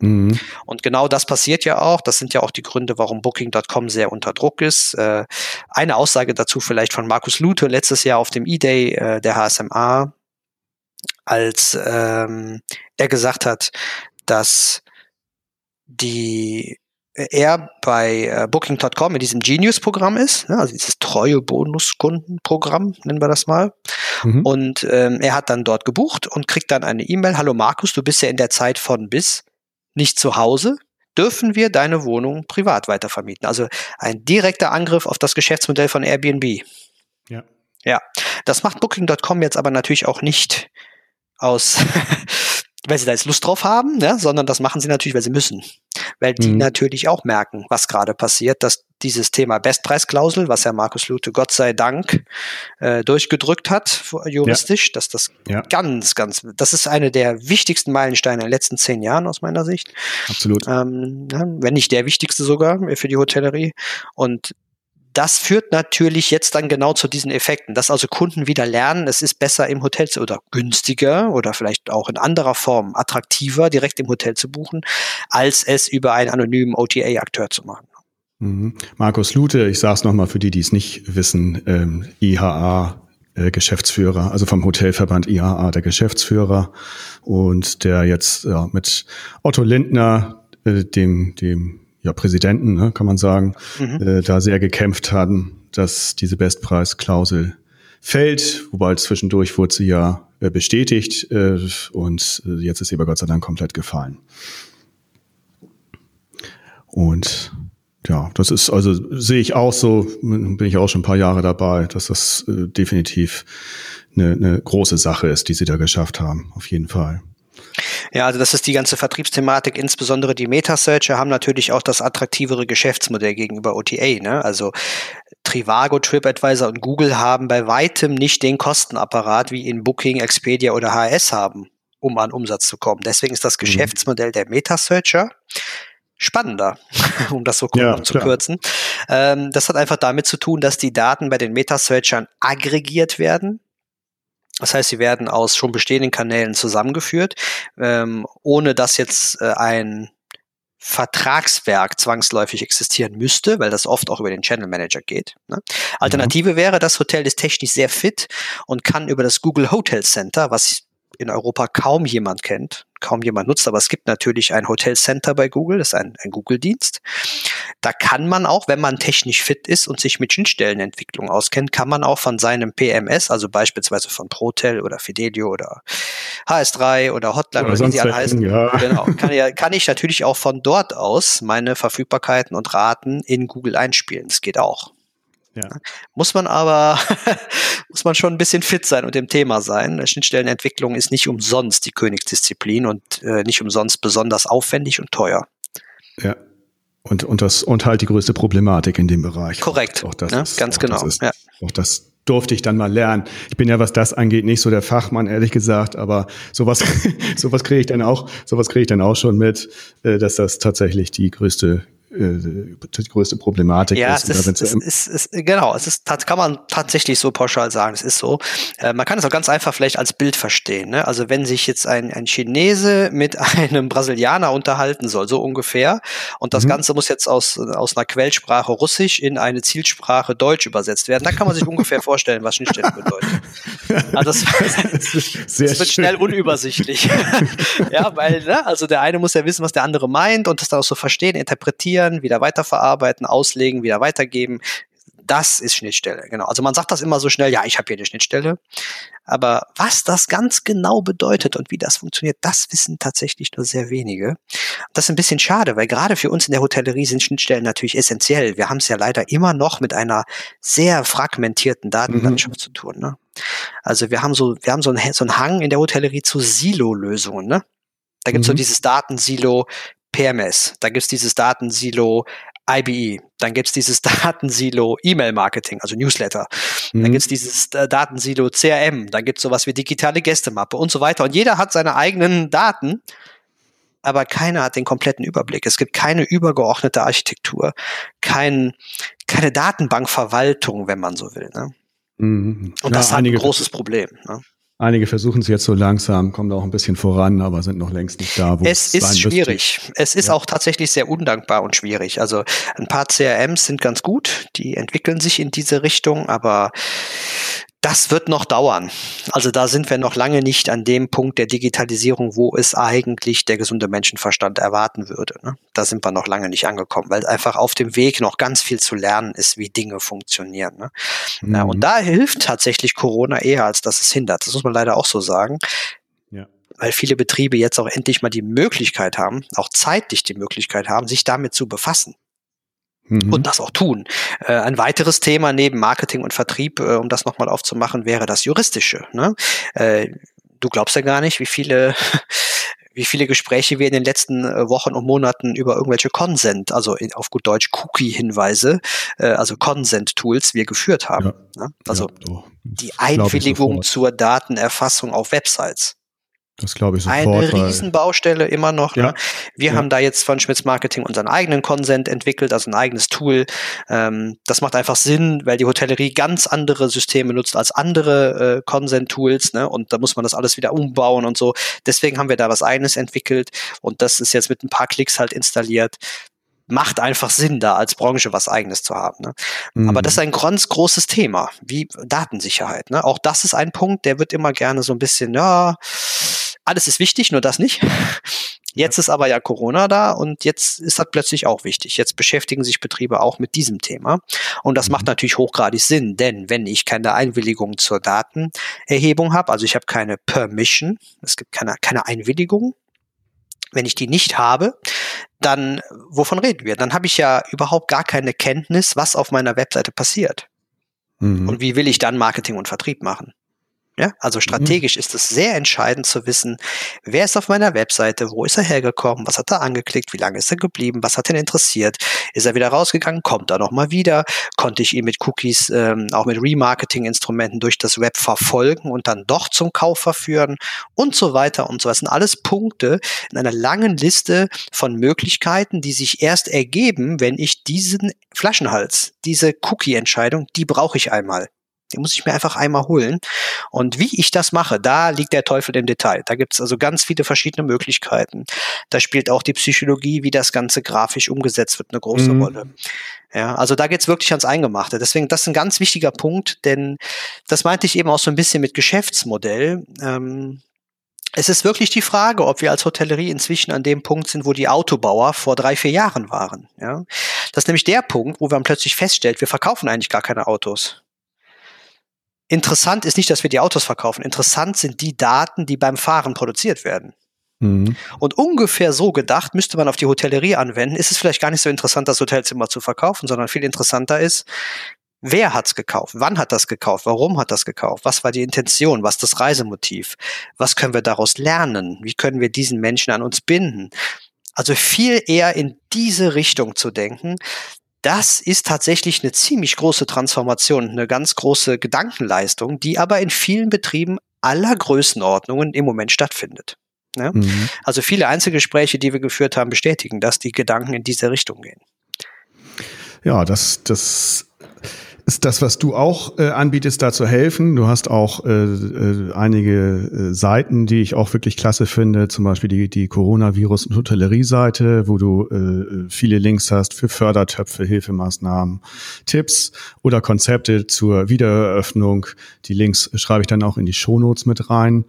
Mhm. Und genau das passiert ja auch. Das sind ja auch die Gründe, warum Booking.com sehr unter Druck ist. Äh, eine Aussage dazu vielleicht von Markus Lute letztes Jahr auf dem E-Day äh, der HSMA, als ähm, er gesagt hat, dass die er bei äh, Booking.com in diesem Genius-Programm ist, ne, also dieses treue Bonuskundenprogramm, nennen wir das mal. Mhm. Und ähm, er hat dann dort gebucht und kriegt dann eine E-Mail, hallo Markus, du bist ja in der Zeit von bis nicht zu Hause, dürfen wir deine Wohnung privat weitervermieten. Also ein direkter Angriff auf das Geschäftsmodell von Airbnb. Ja. Ja. Das macht Booking.com jetzt aber natürlich auch nicht aus weil sie da jetzt Lust drauf haben, ne? sondern das machen sie natürlich, weil sie müssen. Weil die mhm. natürlich auch merken, was gerade passiert, dass dieses Thema Bestpreisklausel, was ja Markus Lute Gott sei Dank äh, durchgedrückt hat, juristisch, ja. dass das ja. ganz, ganz, das ist eine der wichtigsten Meilensteine in den letzten zehn Jahren aus meiner Sicht. Absolut. Ähm, ja, wenn nicht der wichtigste sogar für die Hotellerie. Und das führt natürlich jetzt dann genau zu diesen Effekten, dass also Kunden wieder lernen, es ist besser im Hotel zu oder günstiger oder vielleicht auch in anderer Form attraktiver direkt im Hotel zu buchen, als es über einen anonymen OTA-Akteur zu machen. Mhm. Markus Lute, ich sage es nochmal für die, die es nicht wissen, ähm, IHA äh, Geschäftsführer, also vom Hotelverband IHA der Geschäftsführer und der jetzt ja, mit Otto Lindner, äh, dem, dem ja, Präsidenten, ne, kann man sagen, mhm. äh, da sehr gekämpft haben, dass diese Bestpreisklausel fällt, wobei zwischendurch wurde sie ja äh, bestätigt äh, und äh, jetzt ist sie aber Gott sei Dank komplett gefallen. Und ja, das ist, also sehe ich auch so, bin ich auch schon ein paar Jahre dabei, dass das äh, definitiv eine, eine große Sache ist, die sie da geschafft haben, auf jeden Fall. Ja, also das ist die ganze Vertriebsthematik, insbesondere die Meta-Searcher haben natürlich auch das attraktivere Geschäftsmodell gegenüber OTA. Ne? Also Trivago, TripAdvisor und Google haben bei weitem nicht den Kostenapparat wie in Booking, Expedia oder HS haben, um an Umsatz zu kommen. Deswegen ist das mhm. Geschäftsmodell der Meta-Searcher spannender, um das so ja, zu kürzen. Ähm, das hat einfach damit zu tun, dass die Daten bei den Meta-Searchern aggregiert werden das heißt, sie werden aus schon bestehenden Kanälen zusammengeführt, ähm, ohne dass jetzt äh, ein Vertragswerk zwangsläufig existieren müsste, weil das oft auch über den Channel Manager geht. Ne? Alternative mhm. wäre, das Hotel ist technisch sehr fit und kann über das Google Hotel Center, was in Europa kaum jemand kennt, kaum jemand nutzt, aber es gibt natürlich ein Hotel Center bei Google, das ist ein, ein Google-Dienst. Da kann man auch, wenn man technisch fit ist und sich mit Schnittstellenentwicklung auskennt, kann man auch von seinem PMS, also beispielsweise von Protel oder Fidelio oder HS3 oder Hotline oder, oder wie sie alle heißen, ja. genau, kann, ja, kann ich natürlich auch von dort aus meine Verfügbarkeiten und Raten in Google einspielen. Das geht auch. Ja. Muss man aber, muss man schon ein bisschen fit sein und dem Thema sein. Schnittstellenentwicklung ist nicht umsonst die Königsdisziplin und äh, nicht umsonst besonders aufwendig und teuer. Ja. Und, und, das, und halt die größte Problematik in dem Bereich. Korrekt. Auch das ja, ist, ganz auch genau. Das ist, ja. Auch das durfte ich dann mal lernen. Ich bin ja, was das angeht, nicht so der Fachmann, ehrlich gesagt, aber sowas, sowas kriege ich dann auch, sowas kriege ich dann auch schon mit, äh, dass das tatsächlich die größte die größte Problematik ja, ist. Es ist, es ist, es ist, genau, es ist, kann man tatsächlich so pauschal sagen, es ist so. Äh, man kann es auch ganz einfach vielleicht als Bild verstehen. Ne? Also wenn sich jetzt ein, ein Chinese mit einem Brasilianer unterhalten soll, so ungefähr, und das mhm. Ganze muss jetzt aus, aus einer Quellsprache Russisch in eine Zielsprache Deutsch übersetzt werden, dann kann man sich ungefähr vorstellen, was Schnittstelle bedeutet. Also das, das, wird schnell unübersichtlich. ja, weil, ne? also der eine muss ja wissen, was der andere meint und das dann auch so verstehen, interpretieren, wieder weiterverarbeiten, auslegen, wieder weitergeben. Das ist Schnittstelle, genau. Also man sagt das immer so schnell, ja, ich habe hier eine Schnittstelle. Aber was das ganz genau bedeutet und wie das funktioniert, das wissen tatsächlich nur sehr wenige. Das ist ein bisschen schade, weil gerade für uns in der Hotellerie sind Schnittstellen natürlich essentiell. Wir haben es ja leider immer noch mit einer sehr fragmentierten Datenlandschaft mhm. zu tun. Ne? Also wir haben so, wir haben so einen, so einen Hang in der Hotellerie zu Silo-Lösungen. Ne? Da gibt es mhm. so dieses Datensilo PMS, da gibt es dieses Datensilo IBE, dann gibt es dieses Datensilo E-Mail-Marketing, also Newsletter, mhm. dann gibt es dieses äh, Datensilo CRM, dann gibt es sowas wie digitale Gästemappe und so weiter. Und jeder hat seine eigenen Daten, aber keiner hat den kompletten Überblick. Es gibt keine übergeordnete Architektur, kein, keine Datenbankverwaltung, wenn man so will. Ne? Mhm. Und ja, das ist ein großes Problem. Ne? Einige versuchen es jetzt so langsam, kommen auch ein bisschen voran, aber sind noch längst nicht da. Wo es ist schwierig. Müsste. Es ist ja. auch tatsächlich sehr undankbar und schwierig. Also ein paar CRMs sind ganz gut, die entwickeln sich in diese Richtung, aber das wird noch dauern. Also da sind wir noch lange nicht an dem Punkt der Digitalisierung, wo es eigentlich der gesunde Menschenverstand erwarten würde. Ne? Da sind wir noch lange nicht angekommen, weil einfach auf dem Weg noch ganz viel zu lernen ist, wie Dinge funktionieren. Ne? Mhm. Ja, und da hilft tatsächlich Corona eher, als dass es hindert. Das muss man leider auch so sagen. Ja. Weil viele Betriebe jetzt auch endlich mal die Möglichkeit haben, auch zeitlich die Möglichkeit haben, sich damit zu befassen mhm. und das auch tun. Äh, ein weiteres Thema neben Marketing und Vertrieb, äh, um das nochmal aufzumachen, wäre das Juristische. Ne? Äh, du glaubst ja gar nicht, wie viele wie viele Gespräche wir in den letzten äh, Wochen und Monaten über irgendwelche Consent, also auf gut Deutsch Cookie-Hinweise, äh, also Consent-Tools wir geführt haben. Ja. Ne? Also ja, so. die Einwilligung zur Datenerfassung auf Websites. Das glaube ich sofort. Eine Riesenbaustelle immer noch. Ne? Ja. Wir ja. haben da jetzt von Schmitz Marketing unseren eigenen Consent entwickelt, also ein eigenes Tool. Ähm, das macht einfach Sinn, weil die Hotellerie ganz andere Systeme nutzt als andere äh, Consent-Tools. Ne? Und da muss man das alles wieder umbauen und so. Deswegen haben wir da was eigenes entwickelt und das ist jetzt mit ein paar Klicks halt installiert macht einfach Sinn, da als Branche was eigenes zu haben. Ne? Mhm. Aber das ist ein ganz großes Thema, wie Datensicherheit. Ne? Auch das ist ein Punkt, der wird immer gerne so ein bisschen, ja, alles ist wichtig, nur das nicht. Jetzt ist aber ja Corona da und jetzt ist das plötzlich auch wichtig. Jetzt beschäftigen sich Betriebe auch mit diesem Thema. Und das mhm. macht natürlich hochgradig Sinn, denn wenn ich keine Einwilligung zur Datenerhebung habe, also ich habe keine Permission, es gibt keine, keine Einwilligung, wenn ich die nicht habe, dann wovon reden wir? Dann habe ich ja überhaupt gar keine Kenntnis, was auf meiner Webseite passiert. Mhm. Und wie will ich dann Marketing und Vertrieb machen? Ja, also strategisch mhm. ist es sehr entscheidend zu wissen, wer ist auf meiner Webseite, wo ist er hergekommen, was hat er angeklickt, wie lange ist er geblieben, was hat ihn interessiert, ist er wieder rausgegangen, kommt er nochmal wieder, konnte ich ihn mit Cookies, ähm, auch mit Remarketing-Instrumenten durch das Web verfolgen und dann doch zum Kauf verführen und so weiter und so. Das sind alles Punkte in einer langen Liste von Möglichkeiten, die sich erst ergeben, wenn ich diesen Flaschenhals, diese Cookie-Entscheidung, die brauche ich einmal. Den muss ich mir einfach einmal holen. Und wie ich das mache, da liegt der Teufel im Detail. Da gibt's also ganz viele verschiedene Möglichkeiten. Da spielt auch die Psychologie, wie das Ganze grafisch umgesetzt wird, eine große mhm. Rolle. Ja, also da geht's wirklich ans Eingemachte. Deswegen, das ist ein ganz wichtiger Punkt, denn das meinte ich eben auch so ein bisschen mit Geschäftsmodell. Ähm, es ist wirklich die Frage, ob wir als Hotellerie inzwischen an dem Punkt sind, wo die Autobauer vor drei, vier Jahren waren. Ja? Das ist nämlich der Punkt, wo man plötzlich feststellt, wir verkaufen eigentlich gar keine Autos. Interessant ist nicht, dass wir die Autos verkaufen. Interessant sind die Daten, die beim Fahren produziert werden. Mhm. Und ungefähr so gedacht müsste man auf die Hotellerie anwenden. Ist es vielleicht gar nicht so interessant, das Hotelzimmer zu verkaufen, sondern viel interessanter ist, wer hat's gekauft? Wann hat das gekauft? Warum hat das gekauft? Was war die Intention? Was das Reisemotiv? Was können wir daraus lernen? Wie können wir diesen Menschen an uns binden? Also viel eher in diese Richtung zu denken, das ist tatsächlich eine ziemlich große Transformation, eine ganz große Gedankenleistung, die aber in vielen Betrieben aller Größenordnungen im Moment stattfindet. Ja? Mhm. Also viele Einzelgespräche, die wir geführt haben, bestätigen, dass die Gedanken in diese Richtung gehen. Ja, das, das ist das, was du auch äh, anbietest, da zu helfen. Du hast auch äh, äh, einige äh, Seiten, die ich auch wirklich klasse finde, zum Beispiel die, die Coronavirus- und Hotellerie-Seite, wo du äh, viele Links hast für Fördertöpfe, Hilfemaßnahmen, Tipps oder Konzepte zur Wiedereröffnung. Die Links schreibe ich dann auch in die Shownotes mit rein.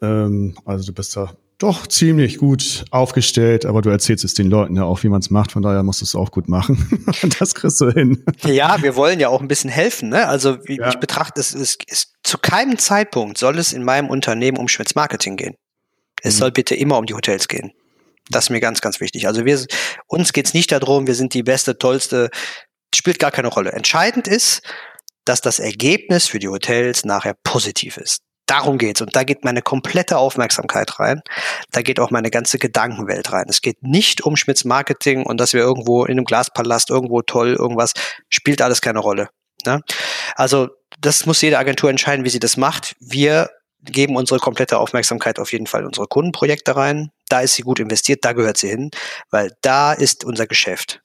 Ähm, also du bist da doch ziemlich gut aufgestellt, aber du erzählst es den Leuten ja auch, wie man es macht, von daher musst du es auch gut machen. Das kriegst du hin. Ja, wir wollen ja auch ein bisschen helfen. Ne? Also wie, ja. ich betrachte es, es, es, zu keinem Zeitpunkt soll es in meinem Unternehmen um Schmitz Marketing gehen. Es mhm. soll bitte immer um die Hotels gehen. Das ist mir ganz, ganz wichtig. Also wir, uns geht's nicht darum, wir sind die beste, tollste, spielt gar keine Rolle. Entscheidend ist, dass das Ergebnis für die Hotels nachher positiv ist. Darum geht's. Und da geht meine komplette Aufmerksamkeit rein. Da geht auch meine ganze Gedankenwelt rein. Es geht nicht um Schmitz Marketing und dass wir irgendwo in einem Glaspalast irgendwo toll irgendwas spielt alles keine Rolle. Ne? Also das muss jede Agentur entscheiden, wie sie das macht. Wir geben unsere komplette Aufmerksamkeit auf jeden Fall in unsere Kundenprojekte rein. Da ist sie gut investiert, da gehört sie hin, weil da ist unser Geschäft.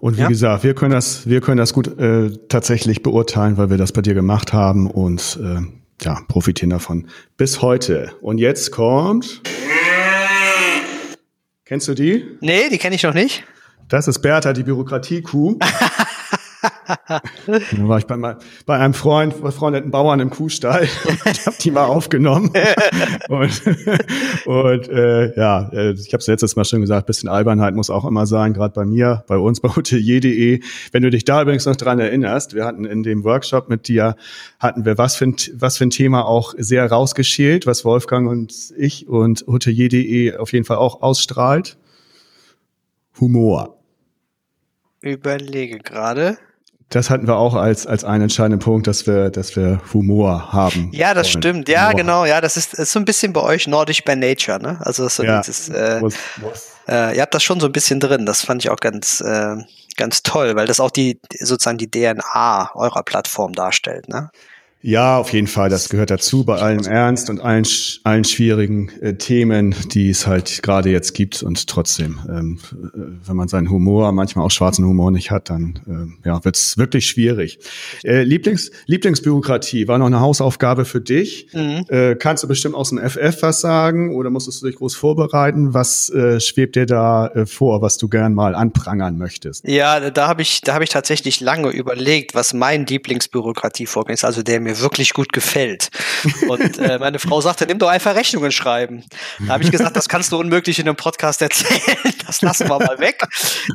Und wie ja. gesagt, wir können das, wir können das gut äh, tatsächlich beurteilen, weil wir das bei dir gemacht haben und äh, ja, profitieren davon bis heute. Und jetzt kommt. Kennst du die? Nee, die kenne ich noch nicht. Das ist Bertha, die Bürokratie-Kuh. da war ich bei, bei einem Freund, befreundeten Bauern im Kuhstall und habe die mal aufgenommen. und und äh, ja, äh, ich habe es letztes Mal schon gesagt, bisschen Albernheit muss auch immer sein, gerade bei mir, bei uns, bei hotelier.de. Wenn du dich da übrigens noch dran erinnerst, wir hatten in dem Workshop mit dir, hatten wir was für ein, was für ein Thema auch sehr rausgeschält, was Wolfgang und ich und hotelier.de auf jeden Fall auch ausstrahlt. Humor. Überlege gerade. Das hatten wir auch als, als einen entscheidenden Punkt, dass wir, dass wir Humor haben. Ja, das wollen. stimmt. Ja, Humor genau. Ja, das ist, ist so ein bisschen bei euch nordisch by nature, ne? Also so ja, dieses, äh, muss, muss. Äh, ihr habt das schon so ein bisschen drin. Das fand ich auch ganz, äh, ganz toll, weil das auch die, sozusagen die DNA eurer Plattform darstellt, ne? Ja, auf jeden Fall. Das gehört dazu bei allem Ernst und allen, allen schwierigen äh, Themen, die es halt gerade jetzt gibt. Und trotzdem, ähm, äh, wenn man seinen Humor, manchmal auch schwarzen Humor nicht hat, dann äh, ja, wird es wirklich schwierig. Äh, Lieblings, Lieblingsbürokratie war noch eine Hausaufgabe für dich. Mhm. Äh, kannst du bestimmt aus dem FF was sagen oder musstest du dich groß vorbereiten? Was äh, schwebt dir da äh, vor, was du gern mal anprangern möchtest? Ja, da habe ich, da habe ich tatsächlich lange überlegt, was mein Lieblingsbürokratievorgang ist, also der mir wirklich gut gefällt. Und äh, meine Frau sagte, nimm doch einfach Rechnungen schreiben. Da habe ich gesagt, das kannst du unmöglich in einem Podcast erzählen. Das lassen wir mal weg.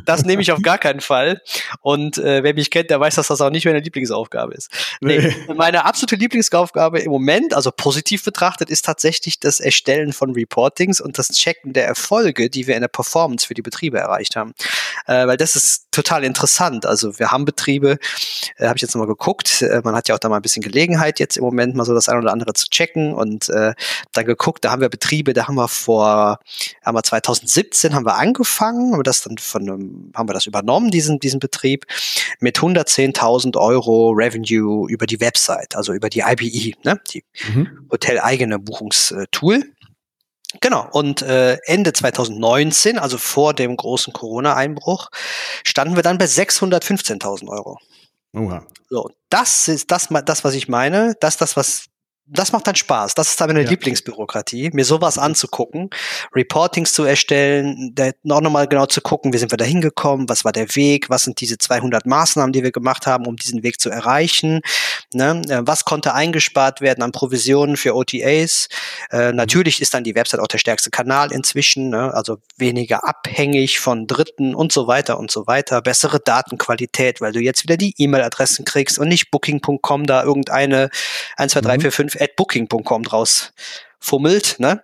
Das nehme ich auf gar keinen Fall. Und äh, wer mich kennt, der weiß, dass das auch nicht meine Lieblingsaufgabe ist. Nee, meine absolute Lieblingsaufgabe im Moment, also positiv betrachtet, ist tatsächlich das Erstellen von Reportings und das Checken der Erfolge, die wir in der Performance für die Betriebe erreicht haben. Äh, weil das ist total interessant. Also wir haben Betriebe, äh, habe ich jetzt nochmal geguckt, äh, man hat ja auch da mal ein bisschen Gelegenheit, jetzt im Moment mal so das eine oder andere zu checken und äh, dann geguckt, da haben wir Betriebe, da haben wir vor, haben wir 2017 haben wir angefangen, haben wir das dann von einem, haben wir das übernommen, diesen, diesen Betrieb, mit 110.000 Euro Revenue über die Website, also über die IBE, ne, die mhm. hoteleigene Buchungstool. Genau, und äh, Ende 2019, also vor dem großen Corona-Einbruch, standen wir dann bei 615.000 Euro. Oha. So, das ist das, das, was ich meine. Das ist das, was das macht dann Spaß. Das ist dann meine ja. Lieblingsbürokratie, mir sowas anzugucken, Reportings zu erstellen, noch nochmal genau zu gucken, wie sind wir da hingekommen, was war der Weg, was sind diese 200 Maßnahmen, die wir gemacht haben, um diesen Weg zu erreichen, ne? Äh, was konnte eingespart werden an Provisionen für OTAs. Äh, natürlich ist dann die Website auch der stärkste Kanal inzwischen, ne? also weniger abhängig von Dritten und so weiter und so weiter, bessere Datenqualität, weil du jetzt wieder die E-Mail-Adressen kriegst und nicht booking.com da irgendeine 1, 2, 3, 4, 5 at booking.com draus fummelt, ne?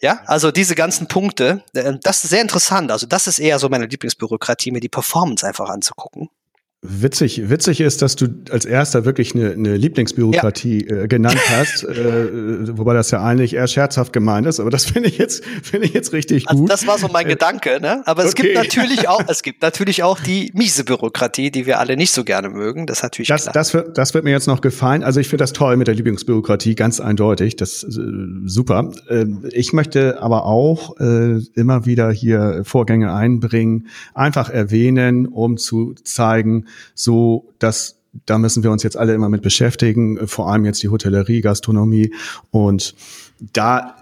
Ja, also diese ganzen Punkte, äh, das ist sehr interessant. Also das ist eher so meine Lieblingsbürokratie, mir die Performance einfach anzugucken. Witzig, witzig ist, dass du als erster wirklich eine, eine Lieblingsbürokratie ja. äh, genannt hast, äh, wobei das ja eigentlich eher scherzhaft gemeint ist, aber das finde ich jetzt finde ich jetzt richtig also gut. Das war so mein äh, Gedanke, ne? Aber es okay. gibt natürlich auch es gibt natürlich auch die miese Bürokratie, die wir alle nicht so gerne mögen. Das ist natürlich das, klar. Das wird, das wird mir jetzt noch gefallen. Also ich finde das toll mit der Lieblingsbürokratie, ganz eindeutig. Das ist äh, super. Äh, ich möchte aber auch äh, immer wieder hier Vorgänge einbringen, einfach erwähnen, um zu zeigen so dass da müssen wir uns jetzt alle immer mit beschäftigen, vor allem jetzt die Hotellerie, Gastronomie und da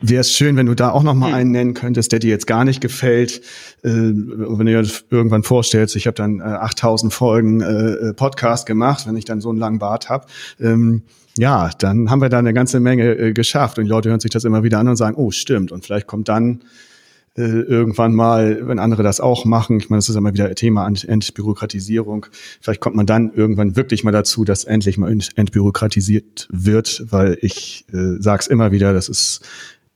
wäre es schön, wenn du da auch noch mal hm. einen nennen könntest, der dir jetzt gar nicht gefällt. Äh, wenn du dir irgendwann vorstellst, ich habe dann äh, 8000 Folgen äh, Podcast gemacht, wenn ich dann so einen langen Bart habe. Ähm, ja, dann haben wir da eine ganze Menge äh, geschafft und die Leute hören sich das immer wieder an und sagen, oh, stimmt. Und vielleicht kommt dann äh, irgendwann mal, wenn andere das auch machen, ich meine, das ist immer wieder Thema Entbürokratisierung, vielleicht kommt man dann irgendwann wirklich mal dazu, dass endlich mal entbürokratisiert wird, weil ich äh, sage es immer wieder, das ist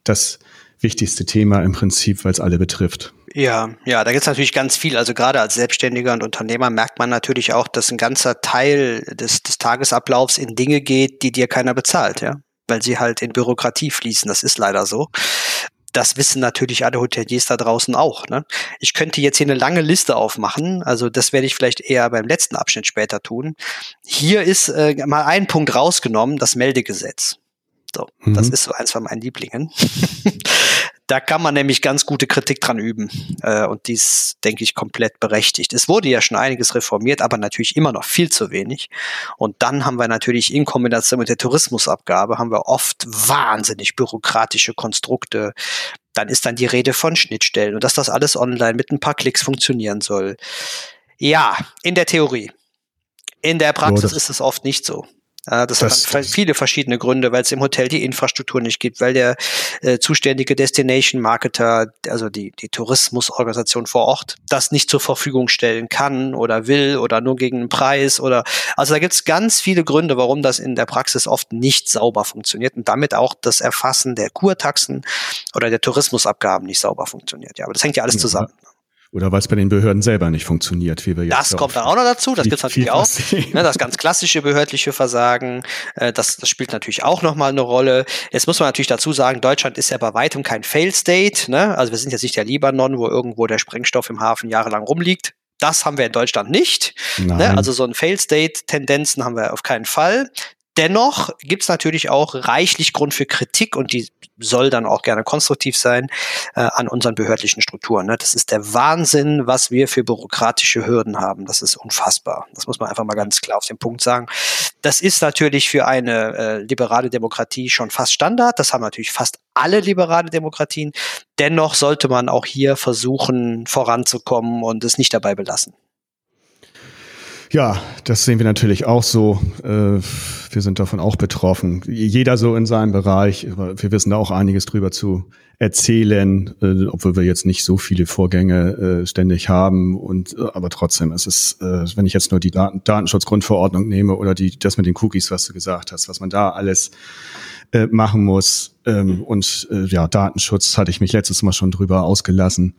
das wichtigste Thema im Prinzip, weil es alle betrifft. Ja, ja, da gibt es natürlich ganz viel. Also gerade als Selbstständiger und Unternehmer merkt man natürlich auch, dass ein ganzer Teil des, des Tagesablaufs in Dinge geht, die dir keiner bezahlt, ja. Weil sie halt in Bürokratie fließen. Das ist leider so. Das wissen natürlich alle Hoteliers da draußen auch. Ne? Ich könnte jetzt hier eine lange Liste aufmachen, also das werde ich vielleicht eher beim letzten Abschnitt später tun. Hier ist äh, mal ein Punkt rausgenommen, das Meldegesetz. So, mhm. das ist so eins von meinen Lieblingen. Da kann man nämlich ganz gute Kritik dran üben. Äh, und dies, denke ich, komplett berechtigt. Es wurde ja schon einiges reformiert, aber natürlich immer noch viel zu wenig. Und dann haben wir natürlich in Kombination mit der Tourismusabgabe haben wir oft wahnsinnig bürokratische Konstrukte. Dann ist dann die Rede von Schnittstellen und dass das alles online mit ein paar Klicks funktionieren soll. Ja, in der Theorie. In der Praxis oh, ist es oft nicht so. Das, das hat viele verschiedene Gründe, weil es im Hotel die Infrastruktur nicht gibt, weil der äh, zuständige Destination Marketer, also die, die Tourismusorganisation vor Ort, das nicht zur Verfügung stellen kann oder will oder nur gegen einen Preis oder also da gibt es ganz viele Gründe, warum das in der Praxis oft nicht sauber funktioniert und damit auch das Erfassen der Kurtaxen oder der Tourismusabgaben nicht sauber funktioniert. Ja, aber das hängt ja alles ja. Oder weil es bei den Behörden selber nicht funktioniert, wie wir jetzt. Das kommt dann auch noch dazu, das gibt's natürlich auch. Ne, das ganz klassische behördliche Versagen, äh, das, das spielt natürlich auch nochmal eine Rolle. Jetzt muss man natürlich dazu sagen, Deutschland ist ja bei weitem kein Fail-State. Ne? Also wir sind jetzt nicht der Libanon, wo irgendwo der Sprengstoff im Hafen jahrelang rumliegt. Das haben wir in Deutschland nicht. Ne? Also so ein Fail-State-Tendenzen haben wir auf keinen Fall. Dennoch gibt es natürlich auch reichlich Grund für Kritik und die soll dann auch gerne konstruktiv sein äh, an unseren behördlichen Strukturen. Ne? Das ist der Wahnsinn, was wir für bürokratische Hürden haben. Das ist unfassbar. Das muss man einfach mal ganz klar auf den Punkt sagen. Das ist natürlich für eine äh, liberale Demokratie schon fast Standard. Das haben natürlich fast alle liberale Demokratien. Dennoch sollte man auch hier versuchen, voranzukommen und es nicht dabei belassen. Ja, das sehen wir natürlich auch so. Äh, wir sind davon auch betroffen. Jeder so in seinem Bereich. Wir wissen da auch einiges drüber zu erzählen, äh, obwohl wir jetzt nicht so viele Vorgänge äh, ständig haben. Und aber trotzdem, es ist, wenn ich jetzt nur die Daten Datenschutzgrundverordnung nehme oder die das mit den Cookies, was du gesagt hast, was man da alles machen muss. Ähm, und ja, Datenschutz hatte ich mich letztes Mal schon drüber ausgelassen.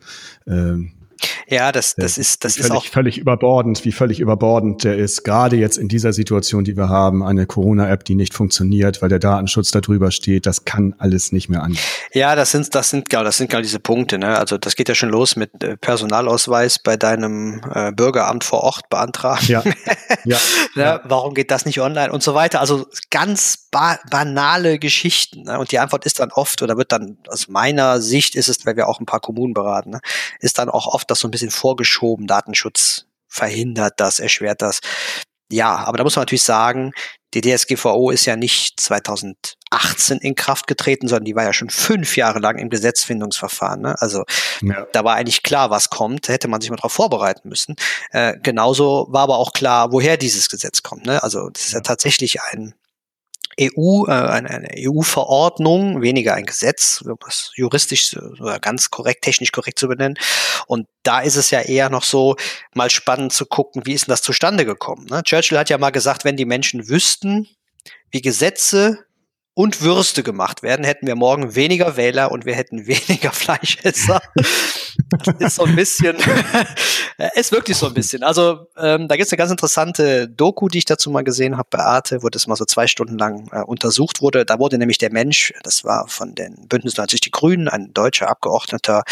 Ja, das, das ist, das völlig, ist auch völlig überbordend, wie völlig überbordend der ist. Gerade jetzt in dieser Situation, die wir haben, eine Corona-App, die nicht funktioniert, weil der Datenschutz da drüber steht, das kann alles nicht mehr an. Ja, das sind, das sind genau, das sind genau diese Punkte. Ne? Also das geht ja schon los mit äh, Personalausweis bei deinem äh, Bürgeramt vor Ort beantragen. Ja. ja. ne? ja. Warum geht das nicht online und so weiter? Also ganz ba banale Geschichten. Ne? Und die Antwort ist dann oft oder wird dann aus meiner Sicht ist es, weil wir auch ein paar Kommunen beraten, ne? ist dann auch oft das so ein bisschen vorgeschoben. Datenschutz verhindert das, erschwert das. Ja, aber da muss man natürlich sagen, die DSGVO ist ja nicht 2018 in Kraft getreten, sondern die war ja schon fünf Jahre lang im Gesetzfindungsverfahren. Ne? Also ja. da war eigentlich klar, was kommt. Da hätte man sich mal darauf vorbereiten müssen. Äh, genauso war aber auch klar, woher dieses Gesetz kommt. Ne? Also das ist ja tatsächlich ein EU, äh, eine, EU-Verordnung, weniger ein Gesetz, was juristisch oder ganz korrekt, technisch korrekt zu benennen. Und da ist es ja eher noch so, mal spannend zu gucken, wie ist denn das zustande gekommen. Ne? Churchill hat ja mal gesagt, wenn die Menschen wüssten, wie Gesetze und Würste gemacht werden, hätten wir morgen weniger Wähler und wir hätten weniger Fleischesser. das ist so ein bisschen, ist wirklich so ein bisschen. Also ähm, da gibt es eine ganz interessante Doku, die ich dazu mal gesehen habe bei Arte, wo das mal so zwei Stunden lang äh, untersucht wurde. Da wurde nämlich der Mensch, das war von den Bündnis 90 die Grünen, ein deutscher Abgeordneter,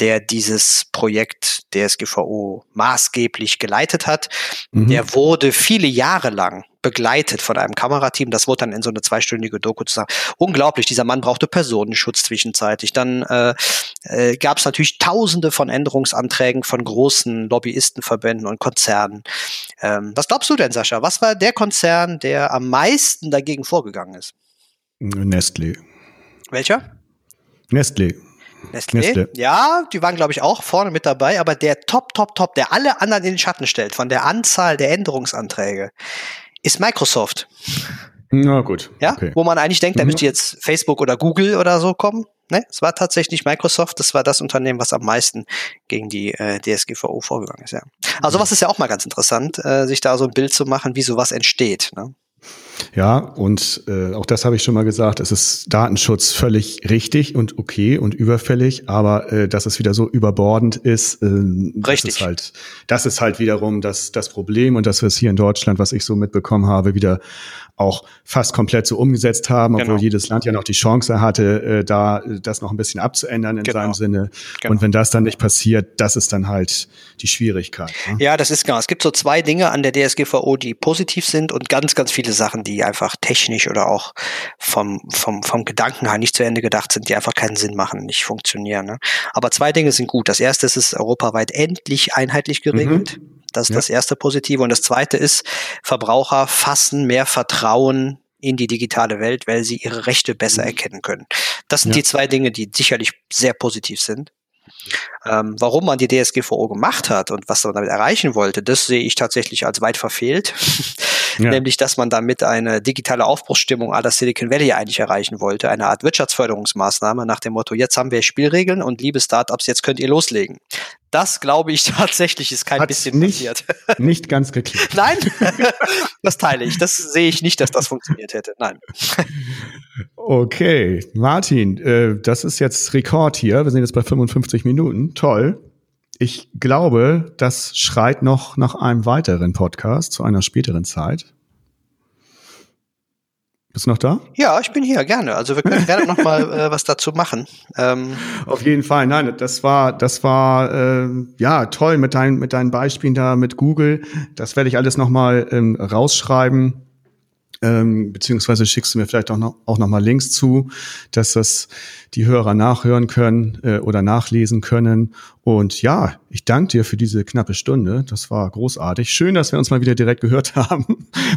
der dieses Projekt DSGVO maßgeblich geleitet hat. Mhm. Der wurde viele Jahre lang begleitet von einem Kamerateam. Das wurde dann in so eine zweistündige Doku zusammen. Unglaublich, dieser Mann brauchte Personenschutz zwischenzeitlich. Dann äh, äh, gab es natürlich tausende von Änderungsanträgen von großen Lobbyistenverbänden und Konzernen. Ähm, was glaubst du denn, Sascha? Was war der Konzern, der am meisten dagegen vorgegangen ist? Nestle. Welcher? Nestlé. Nestlé? Nestlé. Ja, die waren, glaube ich, auch vorne mit dabei, aber der Top, Top, Top, der alle anderen in den Schatten stellt, von der Anzahl der Änderungsanträge, ist Microsoft. Na gut. Ja, okay. wo man eigentlich denkt, da mhm. müsste jetzt Facebook oder Google oder so kommen. Ne, es war tatsächlich Microsoft, das war das Unternehmen, was am meisten gegen die äh, DSGVO vorgegangen ist, ja. Also was ist ja auch mal ganz interessant, äh, sich da so ein Bild zu machen, wie sowas entsteht. Ne? Ja, und äh, auch das habe ich schon mal gesagt, es ist Datenschutz völlig richtig und okay und überfällig, aber äh, dass es wieder so überbordend ist, äh, das ist halt, das ist halt wiederum das, das Problem und dass wir es hier in Deutschland, was ich so mitbekommen habe, wieder auch fast komplett so umgesetzt haben, obwohl genau. jedes Land ja noch die Chance hatte, äh, da das noch ein bisschen abzuändern in genau. seinem Sinne. Genau. Und wenn das dann nicht passiert, das ist dann halt die Schwierigkeit. Ne? Ja, das ist genau. Es gibt so zwei Dinge an der DSGVO, die positiv sind und ganz, ganz viele Sachen, die einfach technisch oder auch vom, vom, vom Gedanken her nicht zu Ende gedacht sind, die einfach keinen Sinn machen, nicht funktionieren. Ne? Aber zwei Dinge sind gut. Das erste ist, es ist europaweit endlich einheitlich geregelt. Mhm. Das ist ja. das erste Positive. Und das zweite ist, Verbraucher fassen mehr Vertrauen in die digitale Welt, weil sie ihre Rechte besser mhm. erkennen können. Das sind ja. die zwei Dinge, die sicherlich sehr positiv sind. Ähm, warum man die DSGVO gemacht hat und was man damit erreichen wollte, das sehe ich tatsächlich als weit verfehlt. Ja. Nämlich, dass man damit eine digitale Aufbruchsstimmung aller Silicon Valley eigentlich erreichen wollte. Eine Art Wirtschaftsförderungsmaßnahme nach dem Motto, jetzt haben wir Spielregeln und liebe Startups, jetzt könnt ihr loslegen. Das glaube ich tatsächlich ist kein Hat bisschen nicht, passiert. Nicht ganz geklappt. Nein, das teile ich. Das sehe ich nicht, dass das funktioniert hätte. Nein. Okay, Martin, äh, das ist jetzt Rekord hier. Wir sind jetzt bei 55 Minuten. Toll. Ich glaube, das schreit noch nach einem weiteren Podcast zu einer späteren Zeit. Bist du noch da? Ja, ich bin hier, gerne. Also wir können gerne noch mal äh, was dazu machen. Ähm. Auf jeden Fall. Nein, das war, das war äh, ja toll mit deinen, mit deinen Beispielen da mit Google. Das werde ich alles noch mal ähm, rausschreiben ähm, beziehungsweise schickst du mir vielleicht auch noch, auch noch mal Links zu, dass das die Hörer nachhören können äh, oder nachlesen können. Und ja, ich danke dir für diese knappe Stunde. Das war großartig. Schön, dass wir uns mal wieder direkt gehört haben,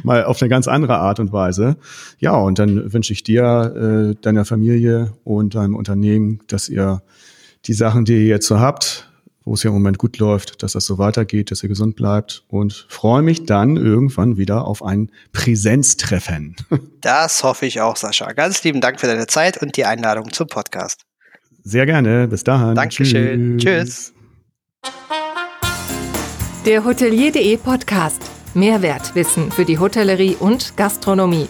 mal auf eine ganz andere Art und Weise. Ja, und dann wünsche ich dir, äh, deiner Familie und deinem Unternehmen, dass ihr die Sachen, die ihr jetzt so habt, wo es ja im Moment gut läuft, dass das so weitergeht, dass ihr gesund bleibt und freue mich dann irgendwann wieder auf ein Präsenztreffen. Das hoffe ich auch, Sascha. Ganz lieben Dank für deine Zeit und die Einladung zum Podcast. Sehr gerne. Bis dahin. Dankeschön. Tschüss. Tschüss. Der Hotelier.de Podcast. Mehrwertwissen für die Hotellerie und Gastronomie.